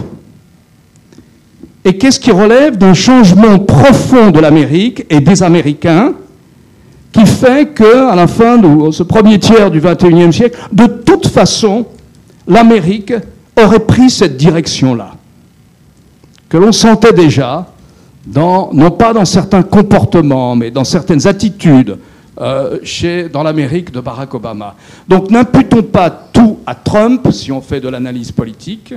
et qu'est-ce qui relève d'un changement profond de l'Amérique et des Américains qui fait qu'à la fin de ce premier tiers du XXIe siècle, de toute façon, l'Amérique aurait pris cette direction-là, que l'on sentait déjà, non pas dans certains comportements, mais dans certaines attitudes, euh, chez, dans l'Amérique de Barack Obama. Donc n'imputons pas tout à Trump si on fait de l'analyse politique,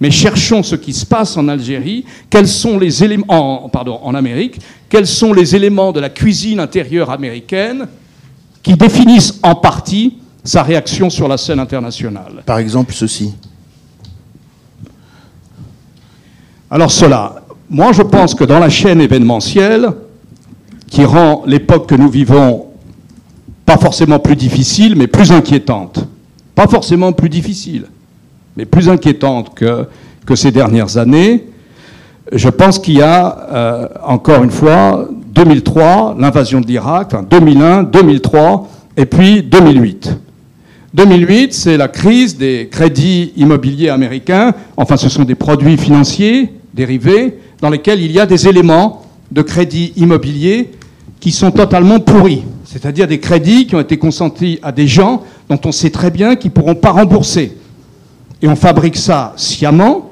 mais cherchons ce qui se passe en Algérie, quels sont les éléments, en, pardon, en Amérique, quels sont les éléments de la cuisine intérieure américaine qui définissent en partie sa réaction sur la scène internationale? Par exemple, ceci. Alors cela, moi je pense que dans la chaîne événementielle, qui rend l'époque que nous vivons pas forcément plus difficile, mais plus inquiétante. Pas forcément plus difficile, mais plus inquiétante que, que ces dernières années. Je pense qu'il y a, euh, encore une fois, 2003, l'invasion de l'Irak, enfin 2001, 2003, et puis 2008. 2008, c'est la crise des crédits immobiliers américains, enfin ce sont des produits financiers dérivés dans lesquels il y a des éléments de crédit immobilier qui sont totalement pourris, c'est-à-dire des crédits qui ont été consentis à des gens dont on sait très bien qu'ils ne pourront pas rembourser. Et on fabrique ça sciemment,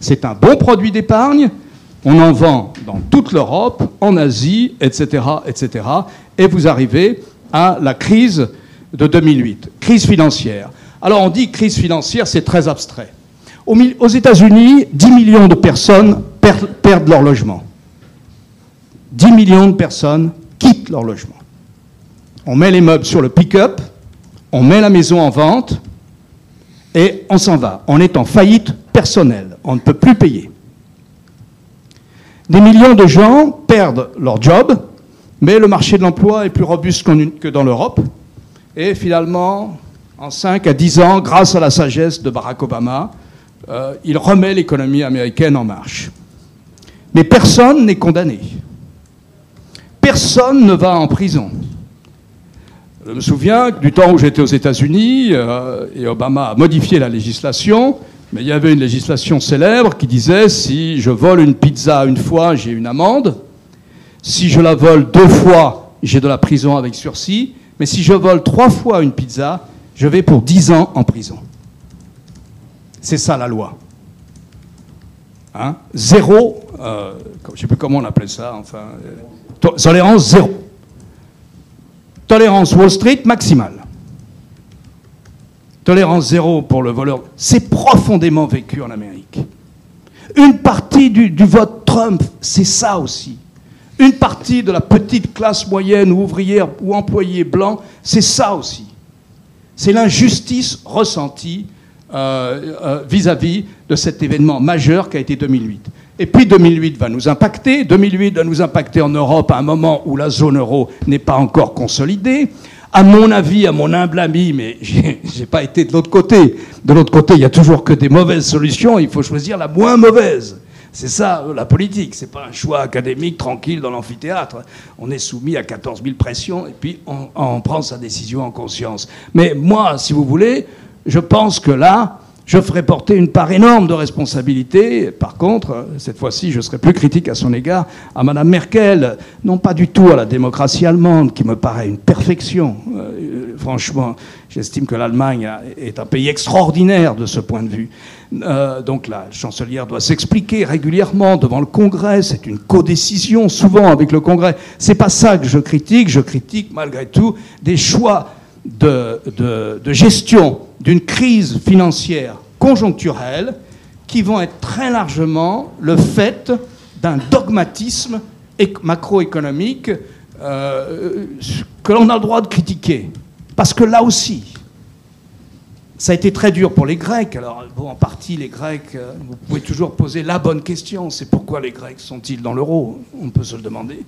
c'est un bon produit d'épargne, on en vend dans toute l'Europe, en Asie, etc., etc., et vous arrivez à la crise de 2008, crise financière. Alors on dit crise financière, c'est très abstrait. Aux États-Unis, 10 millions de personnes perdent leur logement. 10 millions de personnes quittent leur logement. On met les meubles sur le pick-up, on met la maison en vente et on s'en va. On est en faillite personnelle, on ne peut plus payer. Des millions de gens perdent leur job, mais le marché de l'emploi est plus robuste que dans l'Europe. Et finalement, en 5 à 10 ans, grâce à la sagesse de Barack Obama, euh, il remet l'économie américaine en marche. Mais personne n'est condamné personne ne va en prison. Je me souviens du temps où j'étais aux États-Unis, euh, et Obama a modifié la législation, mais il y avait une législation célèbre qui disait si je vole une pizza une fois, j'ai une amende. Si je la vole deux fois, j'ai de la prison avec sursis. Mais si je vole trois fois une pizza, je vais pour dix ans en prison. C'est ça la loi. Hein? Zéro, euh, je ne sais plus comment on appelait ça, enfin. Euh, Tolérance zéro. Tolérance Wall Street maximale. Tolérance zéro pour le voleur. C'est profondément vécu en Amérique. Une partie du, vote Trump, c'est ça aussi. Une partie de la petite classe moyenne ou ouvrière ou employé blanc, c'est ça aussi. C'est l'injustice ressentie euh, euh, vis-à-vis de cet événement majeur qu'a été 2008. Et puis 2008 va nous impacter. 2008 va nous impacter en Europe à un moment où la zone euro n'est pas encore consolidée. À mon avis, à mon humble ami, mais *laughs* j'ai pas été de l'autre côté. De l'autre côté, il y a toujours que des mauvaises solutions. Il faut choisir la moins mauvaise. C'est ça la politique. C'est pas un choix académique tranquille dans l'amphithéâtre. On est soumis à 14 000 pressions et puis on prend sa décision en conscience. Mais moi, si vous voulez, je pense que là, je ferai porter une part énorme de responsabilité. Par contre, cette fois-ci, je serai plus critique à son égard à Mme Merkel, non pas du tout à la démocratie allemande, qui me paraît une perfection. Euh, franchement, j'estime que l'Allemagne est un pays extraordinaire de ce point de vue. Euh, donc la chancelière doit s'expliquer régulièrement devant le Congrès. C'est une codécision souvent avec le Congrès. C'est pas ça que je critique. Je critique malgré tout des choix de gestion d'une crise financière conjoncturelle qui vont être très largement le fait d'un dogmatisme macroéconomique euh, que l'on a le droit de critiquer. Parce que là aussi, ça a été très dur pour les Grecs. Alors, en partie, les Grecs, euh, vous pouvez toujours poser la bonne question. C'est pourquoi les Grecs sont-ils dans l'euro? On peut se le demander.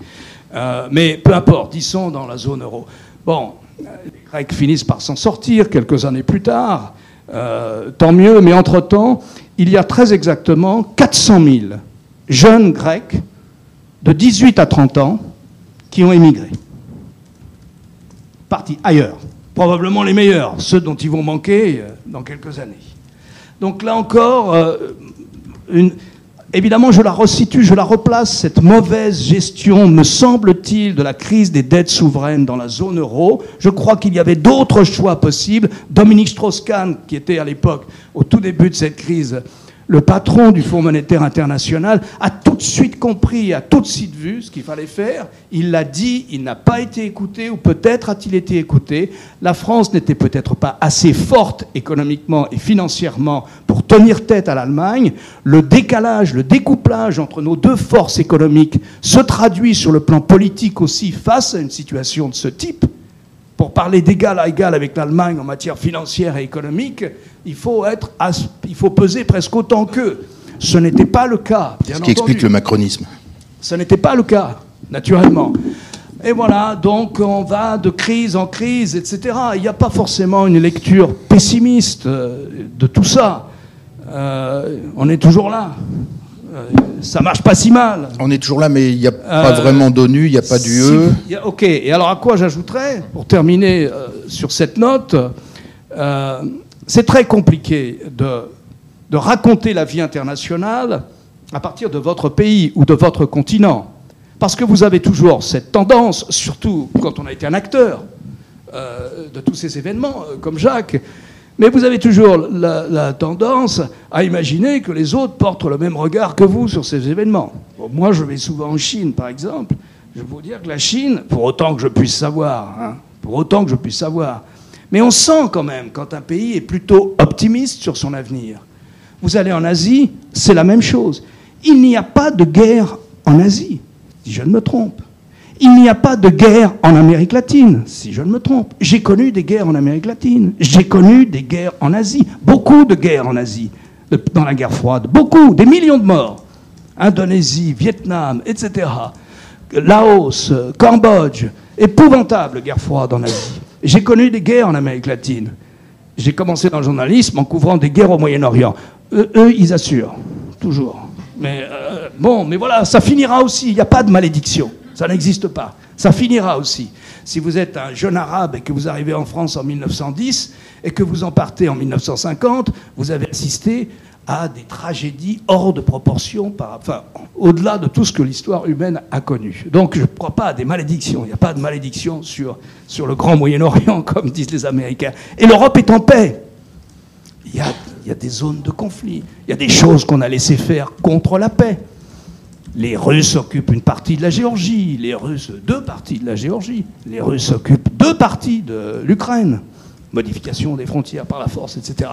Euh, mais peu importe, ils sont dans la zone euro. Bon, les Grecs finissent par s'en sortir quelques années plus tard. tant mieux, mais entre-temps, il y a très exactement 400 000 jeunes Grecs de 18 à 30 ans qui ont émigré, partis ailleurs, probablement les meilleurs, ceux dont ils vont manquer euh, dans quelques années. Donc là encore, euh, évidemment, je la resitue, je la replace, cette mauvaise gestion, me semble-t-il, de la crise des dettes souveraines dans la zone euro. Je crois qu'il y avait d'autres choix possibles. Dominique Strauss-Kahn, qui était à l'époque, au tout début de cette crise, le patron du Fonds monétaire international a tout de suite compris, a tout de suite vu ce qu'il fallait faire. Il l'a dit, il n'a pas été écouté, ou peut-être a-t-il été écouté. La France n'était peut-être pas assez forte économiquement et financièrement pour tenir tête à l'Allemagne. Le décalage, le découplage entre nos deux forces économiques se traduit sur le plan politique aussi face à une situation de ce type pour parler d'égal à égal avec l'Allemagne en matière financière et économique, il faut, être, il faut peser presque autant qu'eux. Ce n'était pas le cas. Bien Ce qui explique le macronisme. Ce n'était pas le cas, naturellement. Et voilà, donc on va de crise en crise, etc. Il n'y a pas forcément une lecture pessimiste euh, de tout ça. Euh, on est toujours là. Euh, ça marche pas si mal. On est toujours là, mais il n'y a pas euh, vraiment d'ONU, il n'y a pas d'UE. ok, et alors à quoi j'ajouterais, pour terminer euh, sur cette note, c'est très compliqué de, de raconter la vie internationale à partir de votre pays ou de votre continent. Parce que vous avez toujours cette tendance, surtout quand on a été un acteur de tous ces événements, comme Jacques, mais vous avez toujours la, tendance à imaginer que les autres portent le même regard que vous sur ces événements. moi, je vais souvent en Chine, par exemple. Je vais vous dire que la Chine, pour autant que je puisse savoir, hein, pour autant que je puisse savoir, mais on sent quand même quand un pays est plutôt optimiste sur son avenir. Vous allez en Asie, c'est la même chose. Il n'y a pas de guerre en Asie, si je ne me trompe. Il n'y a pas de guerre en Amérique latine, si je ne me trompe. J'ai connu des guerres en Amérique latine. J'ai connu des guerres en Asie. Beaucoup de guerres en Asie, dans la guerre froide. Beaucoup, des millions de morts. Indonésie, Vietnam, etc. Laos, Cambodge. Épouvantable guerre froide en Asie. J'ai connu des guerres en Amérique latine. J'ai commencé dans le journalisme en couvrant des guerres au Moyen-Orient. Eux, ils assurent, toujours. Mais euh, bon, mais voilà, ça finira aussi. Il n'y a pas de malédiction. Ça n'existe pas. Ça finira aussi. Si vous êtes un jeune arabe et que vous arrivez en France en 1910 et que vous en partez en 1950, vous avez assisté à des tragédies hors de proportion, enfin, au-delà de tout ce que l'histoire humaine a connu. Donc je ne crois pas à des malédictions. Il n'y a pas de malédiction sur, le grand Moyen-Orient, *laughs* comme disent les Américains. Et l'Europe est en paix. Il y, a, il y a des zones de conflit. Il y a des choses qu'on a laissées faire contre la paix. Les Russes occupent une partie de la Géorgie, les Russes deux parties de la Géorgie, les Russes occupent deux parties de l'Ukraine, modification des frontières par la force, etc.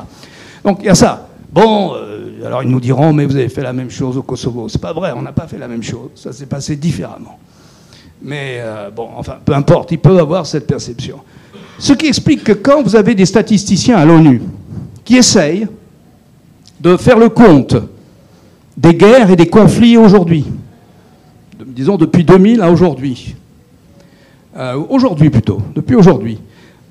Donc il y a ça. Bon, euh, alors ils nous diront, mais vous avez fait la même chose au Kosovo. C'est pas vrai, on n'a pas fait la même chose. Ça s'est passé différemment. Mais euh, bon, enfin, peu importe, ils peuvent avoir cette perception. Ce qui explique que quand vous avez des statisticiens à l'ONU qui essayent de faire le compte des guerres et des conflits aujourd'hui. Disons depuis 2000 à aujourd'hui. Euh, aujourd'hui plutôt, depuis aujourd'hui.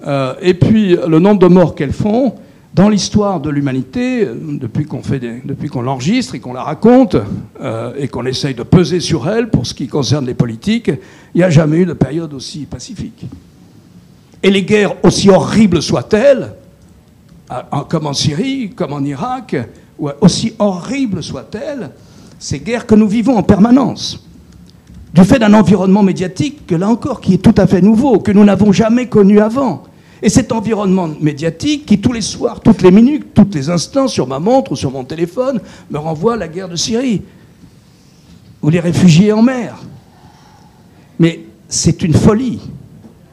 Euh, et puis le nombre de morts qu'elles font dans l'histoire de l'humanité, depuis qu'on l'enregistre et qu'on la raconte euh, et qu'on essaye de peser sur elle pour ce qui concerne les politiques, il n'y a jamais eu de période aussi pacifique. Et les guerres, aussi horribles soient-elles, comme en Syrie, comme en Irak, aussi horribles soient-elles, ces guerres que nous vivons en permanence, du fait d'un environnement médiatique, que là encore, qui est tout à fait nouveau, que nous n'avons jamais connu avant, Et cet environnement médiatique qui, tous les soirs, toutes les minutes, tous les instants, sur ma montre ou sur mon téléphone, me renvoie à la guerre de Syrie ou les réfugiés en mer. Mais c'est une folie.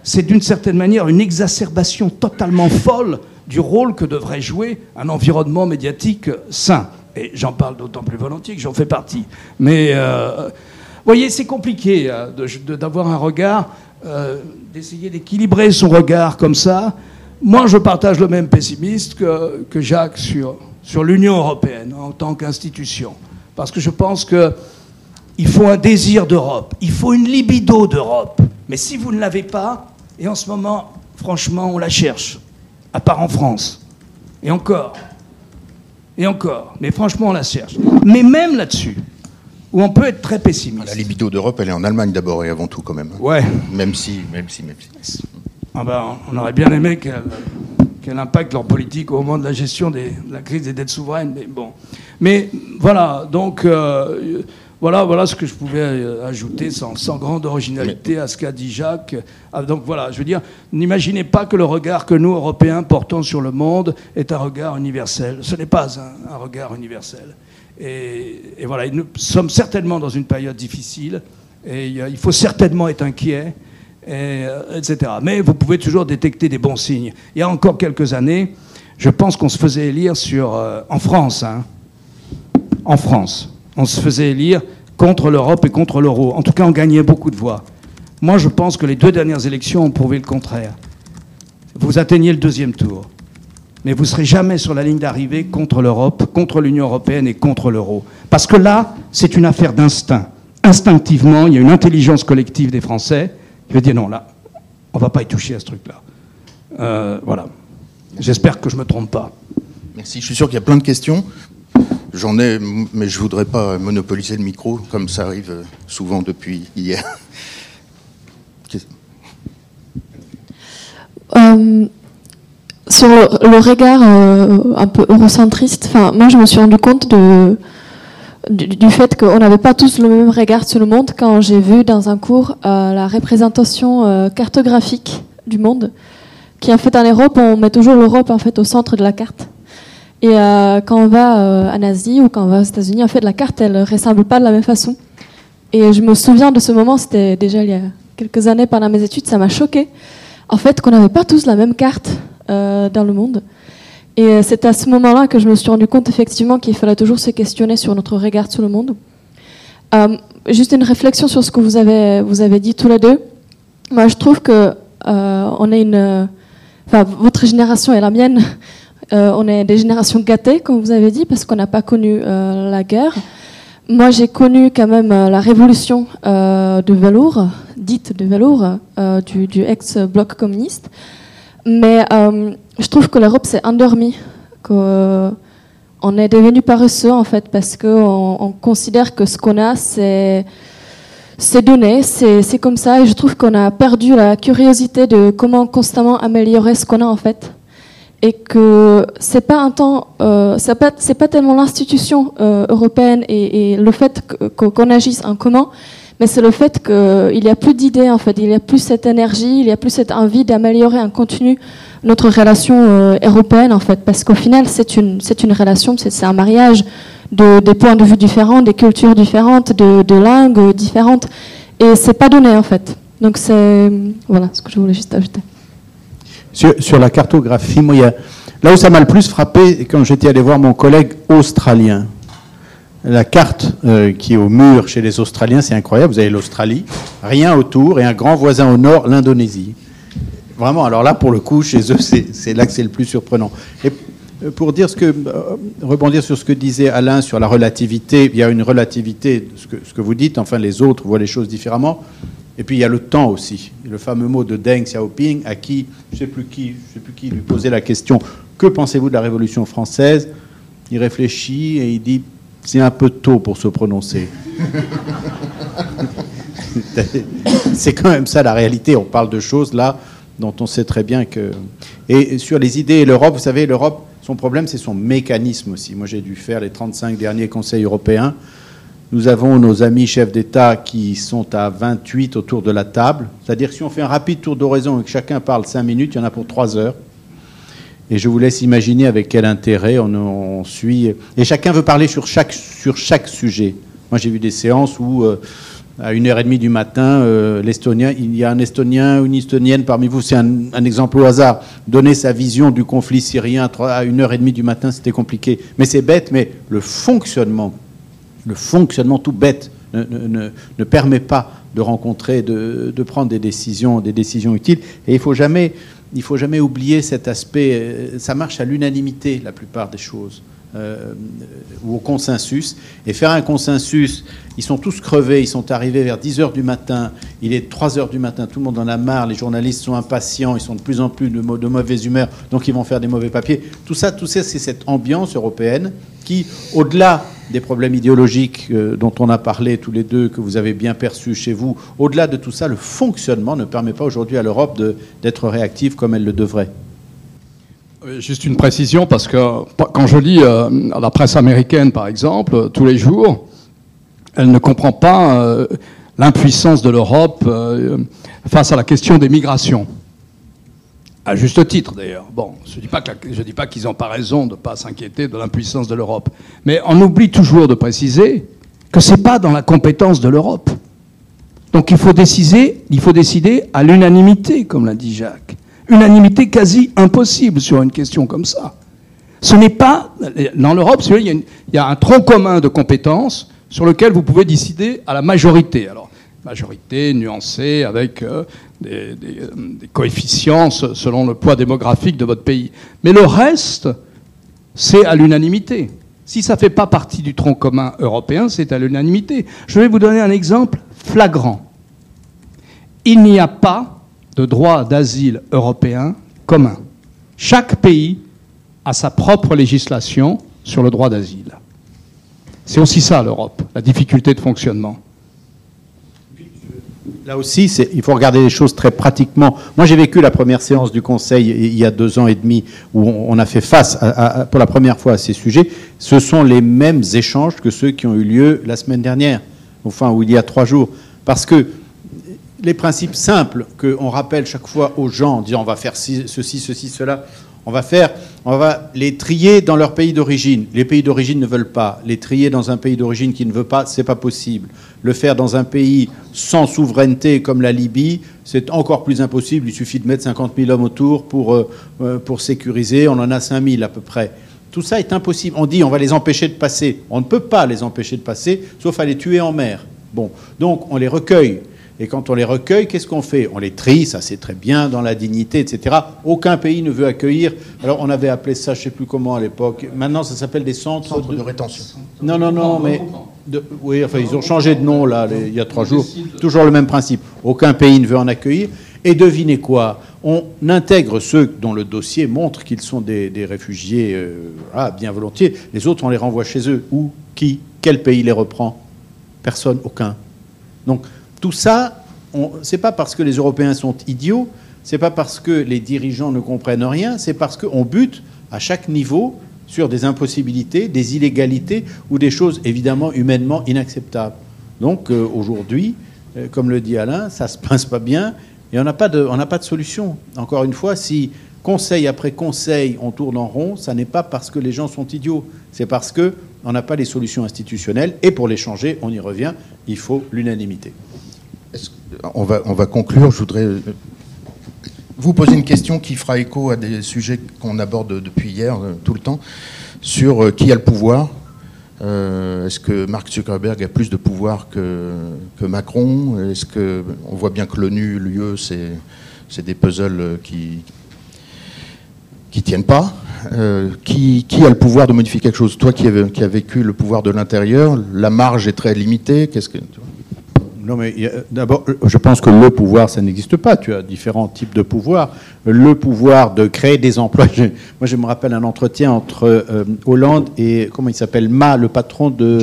C'est d'une certaine manière une exacerbation totalement folle du rôle que devrait jouer un environnement médiatique sain. Et j'en parle d'autant plus volontiers que j'en fais partie. Mais, euh, voyez, c'est compliqué euh, d'avoir un regard, euh, d'essayer d'équilibrer son regard comme ça. Moi, je partage le même pessimiste que, que Jacques sur l'Union européenne en tant qu'institution. Parce que je pense qu'il faut un désir d'Europe, il faut une libido d'Europe. Mais si vous ne l'avez pas, et en ce moment, franchement, on la cherche, à part en France. Et encore. Et encore. Mais franchement, on la cherche. Mais même là-dessus, où on peut être très pessimiste. La libido d'Europe, elle est en Allemagne d'abord et avant tout, quand même. Ouais. Même si, même si, même si. Ah ben, on aurait bien aimé qu'elle impacte leur politique au moment de la gestion de la crise des dettes souveraines. Mais bon. Mais voilà, donc. Euh, voilà, voilà ce que je pouvais euh, ajouter sans, grande originalité à ce qu'a dit Jacques. Ah, donc voilà, je veux dire, n'imaginez pas que le regard que nous, Européens, portons sur le monde est un regard universel. Ce n'est pas un, regard universel. Et, voilà, nous sommes certainement dans une période difficile, et il faut certainement être inquiet, euh, etc. Mais vous pouvez toujours détecter des bons signes. Il y a encore quelques années, je pense qu'on se faisait élire sur, euh, en France, hein, en France on se faisait élire contre l'Europe et contre l'euro. En tout cas, on gagnait beaucoup de voix. Moi, je pense que les deux dernières élections ont prouvé le contraire. Vous atteignez le deuxième tour, mais vous ne serez jamais sur la ligne d'arrivée contre l'Europe, contre l'Union européenne et contre l'euro. Parce que là, c'est une affaire d'instinct. Instinctivement, il y a une intelligence collective des Français qui veut dire non, là, on ne va pas y toucher à ce truc-là. Euh, voilà. J'espère que je ne me trompe pas. Merci. Je suis sûr qu'il y a plein de questions. J'en ai, mais je voudrais pas monopoliser le micro, comme ça arrive souvent depuis hier. *laughs* Euh, sur le, regard euh, un peu eurocentriste, moi je me suis rendu compte de, du, fait qu'on n'avait pas tous le même regard sur le monde quand j'ai vu dans un cours euh, la représentation cartographique du monde, qui en fait en Europe, on met toujours l'Europe en fait au centre de la carte. Et euh, quand on va euh, en Asie ou quand on va aux États-Unis, en fait, la carte, elle ne ressemble pas de la même façon. Et je me souviens de ce moment, c'était déjà il y a quelques années pendant mes études, ça m'a choqué. En fait, qu'on n'avait pas tous la même carte euh, dans le monde. Et c'est à ce moment-là que je me suis rendu compte effectivement qu'il fallait toujours se questionner sur notre regard sur le monde. juste une réflexion sur ce que vous avez, vous avez dit tous les deux. Moi, je trouve que on est une, enfin, votre génération et la mienne, euh, on est des générations gâtées, comme vous avez dit, parce qu'on n'a pas connu euh, la guerre. Moi, j'ai connu quand même euh, la révolution de velours, dite de velours, du, ex-bloc communiste. Mais je trouve que l'Europe s'est endormie, qu'on est devenu paresseux, en fait, parce qu'on on considère que ce qu'on a, c'est c'est donné, c'est comme ça, et je trouve qu'on a perdu la curiosité de comment constamment améliorer ce qu'on a en fait et que c'est pas un temps, euh, c'est pas, pas tellement l'institution euh, européenne et, le fait qu'on agisse en commun, mais c'est le fait qu'il n'y a plus d'idées en fait, il n'y a plus cette énergie, il n'y a plus cette envie d'améliorer en continu notre relation euh, européenne en fait, parce qu'au final c'est une, c'est une relation, c'est, un mariage de, des points de vue différents, des cultures différentes, de langues différentes, et c'est pas donné en fait. Donc c'est voilà ce que je voulais juste ajouter. Sur, la cartographie, moi, là où ça m'a le plus frappé, quand j'étais allé voir mon collègue australien, la carte euh, qui est au mur chez les Australiens, c'est incroyable. Vous avez l'Australie, rien autour, et un grand voisin au nord, l'Indonésie. Vraiment, alors là, pour le coup, chez eux, c'est là que c'est le plus surprenant. Et euh, pour dire ce que, euh, rebondir sur ce que disait Alain sur la relativité, il y a une relativité, ce que, ce que vous dites, enfin les autres voient les choses différemment. Et puis il y a le temps aussi. Le fameux mot de Deng Xiaoping, à qui, je ne sais plus qui, sais plus qui lui posait la question, que pensez-vous de la Révolution française? Il réfléchit et il dit, c'est un peu tôt pour se prononcer. *laughs* c'est quand même ça la réalité. On parle de choses là dont on sait très bien que... Et sur les idées et l'Europe, vous savez, l'Europe, son problème, c'est son mécanisme aussi. Moi, j'ai dû faire les 35 derniers conseils européens. Nous avons nos amis chefs d'État qui sont à 28 autour de la table. C'est-à-dire si on fait un rapide tour d'horizon et que chacun parle 5 minutes, il y en a pour 3 heures. Et je vous laisse imaginer avec quel intérêt on, suit. Et chacun veut parler sur chaque, sur chaque sujet. Moi, j'ai vu des séances où, euh, à 1h30 du matin, euh, l'Estonien, il y a un Estonien ou une Estonienne parmi vous, c'est un, un, exemple au hasard, donner sa vision du conflit syrien à 1h30 du matin, c'était compliqué. Mais c'est bête, mais le fonctionnement le fonctionnement tout bête ne, permet pas de rencontrer, de, prendre des décisions, des décisions utiles. Et il faut jamais, faut jamais oublier cet aspect. Euh, ça marche à l'unanimité la plupart des choses. Euh, ou au consensus. Et faire un consensus, ils sont tous crevés, ils sont arrivés vers 10 heures du matin, il est 3 heures du matin, tout le monde en a marre, les journalistes sont impatients, ils sont de plus en plus de, de mauvaise humeur, donc ils vont faire des mauvais papiers. Tout ça, tout ça c'est cette ambiance européenne qui, au-delà des problèmes idéologiques euh, dont on a parlé tous les deux, que vous avez bien perçus chez vous, au-delà de tout ça, le fonctionnement ne permet pas aujourd'hui à l'Europe d'être réactive comme elle le devrait. Juste une précision, parce que quand je lis euh, la presse américaine, par exemple, tous les jours, elle ne comprend pas euh, l'impuissance de l'Europe face à la question des migrations. À juste titre, d'ailleurs. Bon, je ne dis pas qu'ils n'ont pas raison de ne pas s'inquiéter de l'impuissance de l'Europe. Mais on oublie toujours de préciser que ce n'est pas dans la compétence de l'Europe. Donc il faut décider, il faut décider à l'unanimité, comme l'a dit Jacques. Unanimité quasi impossible sur une question comme ça. Ce n'est pas. Dans l'Europe, il, y a un tronc commun de compétences sur lequel vous pouvez décider à la majorité. Alors, majorité nuancée avec euh, des, coefficients selon le poids démographique de votre pays. Mais le reste, c'est à l'unanimité. Si ça ne fait pas partie du tronc commun européen, c'est à l'unanimité. Je vais vous donner un exemple flagrant. Il n'y a pas de droit d'asile européen commun. Chaque pays a sa propre législation sur le droit d'asile. C'est aussi ça l'Europe, la difficulté de fonctionnement. Là aussi, il faut regarder les choses très pratiquement. Moi, j'ai vécu la première séance du Conseil il y a deux ans et demi où on a fait face pour la première fois à ces sujets. Ce sont les mêmes échanges que ceux qui ont eu lieu la semaine dernière, enfin, ou il y a trois jours. Parce que les principes simples qu'on rappelle chaque fois aux gens en disant on va faire ceci, ceci, cela, on va faire, on va les trier dans leur pays d'origine. Les pays d'origine ne veulent pas. Les trier dans un pays d'origine qui ne veut pas, c'est pas possible. Le faire dans un pays sans souveraineté comme la Libye, c'est encore plus impossible. Il suffit de mettre 50 000 hommes autour pour, euh, euh, pour sécuriser. On en a 5 000 à peu près. Tout ça est impossible. On dit on va les empêcher de passer. On ne peut pas les empêcher de passer, sauf à les tuer en mer. Bon, donc on les recueille et quand on les recueille, qu'est-ce qu'on fait? On les trie, ça c'est très bien, dans la dignité, etc. Aucun pays ne veut accueillir. Alors on avait appelé ça, je ne sais plus comment à l'époque. Maintenant, ça s'appelle des centres, de... rétention. Non, non, non, mais oui, enfin ils ont changé de nom là, il y a trois jours. Toujours le même principe. Aucun pays ne veut en accueillir. Et devinez quoi? On intègre ceux dont le dossier montre qu'ils sont des, réfugiés, euh, ah, bien volontiers. Les autres, on les renvoie chez eux. Où? Qui? Quel pays les reprend? Personne, aucun. Donc tout ça, c'est pas parce que les Européens sont idiots, c'est pas parce que les dirigeants ne comprennent rien, c'est parce qu'on bute à chaque niveau sur des impossibilités, des illégalités ou des choses évidemment humainement inacceptables. Donc euh, aujourd'hui, euh, comme le dit Alain, ça se passe pas bien et on n'a pas, de, solution. Encore une fois, si conseil après conseil on tourne en rond, ça n'est pas parce que les gens sont idiots, c'est parce qu'on n'a pas les solutions institutionnelles et pour les changer, on y revient, il faut l'unanimité on va, on va conclure. Je voudrais vous poser une question qui fera écho à des sujets qu'on aborde depuis hier, euh, tout le temps, sur euh, qui a le pouvoir. Euh, est-ce que Mark Zuckerberg a plus de pouvoir que, Macron? Est-ce que on voit bien que l'ONU, l'UE, c'est des puzzles qui qui tiennent pas qui, a le pouvoir de modifier quelque chose? Toi qui as, vécu le pouvoir de l'intérieur, la marge est très limitée. Qu'est-ce que non, mais d'abord, je pense que le pouvoir, ça n'existe pas. Tu as différents types de pouvoirs. Le pouvoir de créer des emplois. *laughs* moi, je me rappelle un entretien entre euh, Hollande et, comment il s'appelle, Ma, le patron de.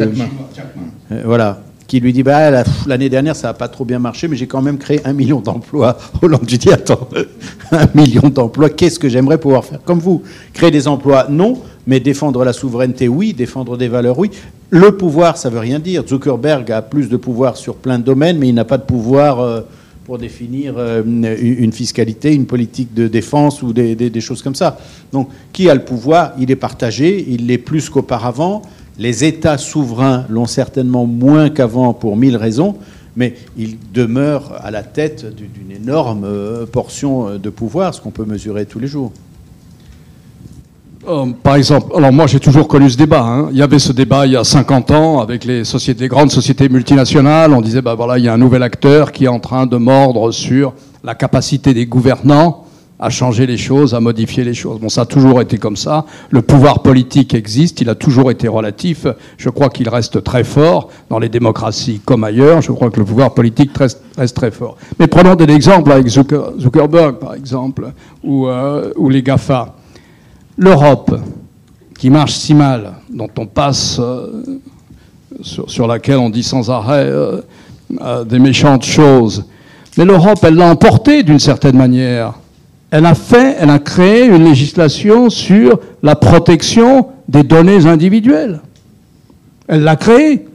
Euh, voilà. Qui lui dit bah, l'année dernière, ça n'a pas trop bien marché, mais j'ai quand même créé un million d'emplois. *laughs* Hollande, je dis attends, *laughs* un million d'emplois, qu'est-ce que j'aimerais pouvoir faire Comme vous, créer des emplois, non, mais défendre la souveraineté, oui, défendre des valeurs, oui. Le pouvoir, ça veut rien dire. Zuckerberg a plus de pouvoir sur plein de domaines, mais il n'a pas de pouvoir euh, pour définir euh, une fiscalité, une politique de défense ou des, des, choses comme ça. Donc, qui a le pouvoir? Il est partagé, il l'est plus qu'auparavant. Les États souverains l'ont certainement moins qu'avant pour mille raisons, mais il demeure à la tête d'une énorme euh, portion de pouvoir, ce qu'on peut mesurer tous les jours. Euh, par exemple, alors moi j'ai toujours connu ce débat. Hein. Il y avait ce débat il y a 50 ans avec les grandes sociétés multinationales. On disait, bah voilà, il y a un nouvel acteur qui est en train de mordre sur la capacité des gouvernants à changer les choses, à modifier les choses. Bon, ça a toujours été comme ça. Le pouvoir politique existe, il a toujours été relatif. Je crois qu'il reste très fort dans les démocraties comme ailleurs. Je crois que le pouvoir politique reste, très fort. Mais prenons des exemples avec Zuckerberg, par exemple, ou, euh, ou les GAFA l'Europe, qui marche si mal, dont on passe, euh, sur, laquelle on dit sans arrêt euh, euh, des méchantes choses, mais l'Europe, elle l'a emporté d'une certaine manière. Elle a fait, elle a créé une législation sur la protection des données individuelles. Elle l'a créée.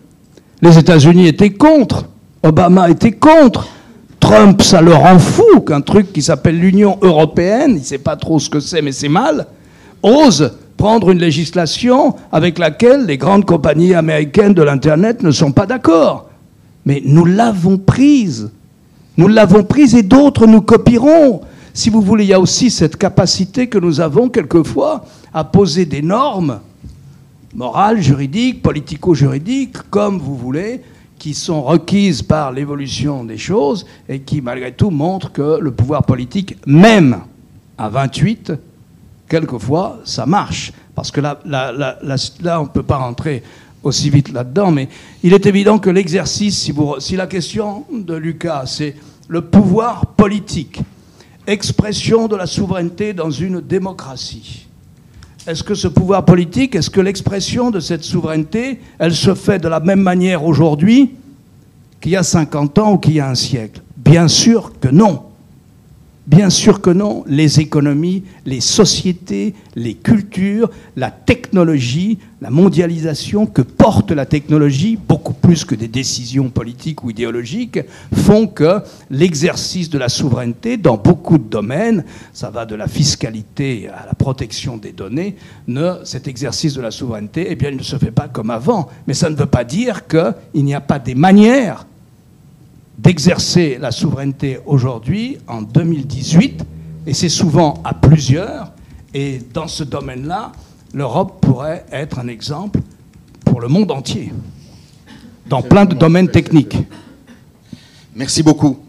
Les États-Unis étaient contre. Obama était contre. Trump, ça le rend fou qu'un truc qui s'appelle l'Union européenne, il ne sait pas trop ce que c'est, mais c'est mal, ose prendre une législation avec laquelle les grandes compagnies américaines de l'Internet ne sont pas d'accord. Mais nous l'avons prise. Nous l'avons prise et d'autres nous copieront. Si vous voulez, il y a aussi cette capacité que nous avons quelquefois à poser des normes morales, juridiques, politico-juridiques, comme vous voulez, qui sont requises par l'évolution des choses et qui, malgré tout, montrent que le pouvoir politique, même à 28, quelquefois, ça marche. Parce que là, là, on ne peut pas rentrer aussi vite là-dedans, mais il est évident que l'exercice, si, si la question de Lucas, c'est le pouvoir politique, expression de la souveraineté dans une démocratie. Est-ce que ce pouvoir politique, est-ce que l'expression de cette souveraineté, elle se fait de la même manière aujourd'hui qu'il y a 50 ans ou qu'il y a un siècle? Bien sûr que non. Bien sûr que non, les économies, les sociétés, les cultures, la technologie, la mondialisation que porte la technologie, beaucoup plus que des décisions politiques ou idéologiques, font que l'exercice de la souveraineté dans beaucoup de domaines, ça va de la fiscalité à la protection des données, ne, cet exercice de la souveraineté, eh ne se fait pas comme avant. Mais ça ne veut pas dire qu'il n'y a pas des manières d'exercer la souveraineté aujourd'hui, en 2018, et c'est souvent à plusieurs, et dans ce domaine-là, l'Europe pourrait être un exemple pour le monde entier, dans plein de domaines techniques. Merci beaucoup.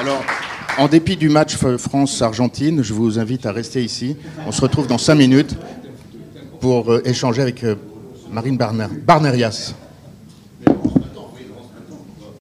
Alors, en dépit du match France-Argentine, je vous invite à rester ici. On se retrouve dans cinq minutes pour euh, échanger avec euh, Marine Barnerias.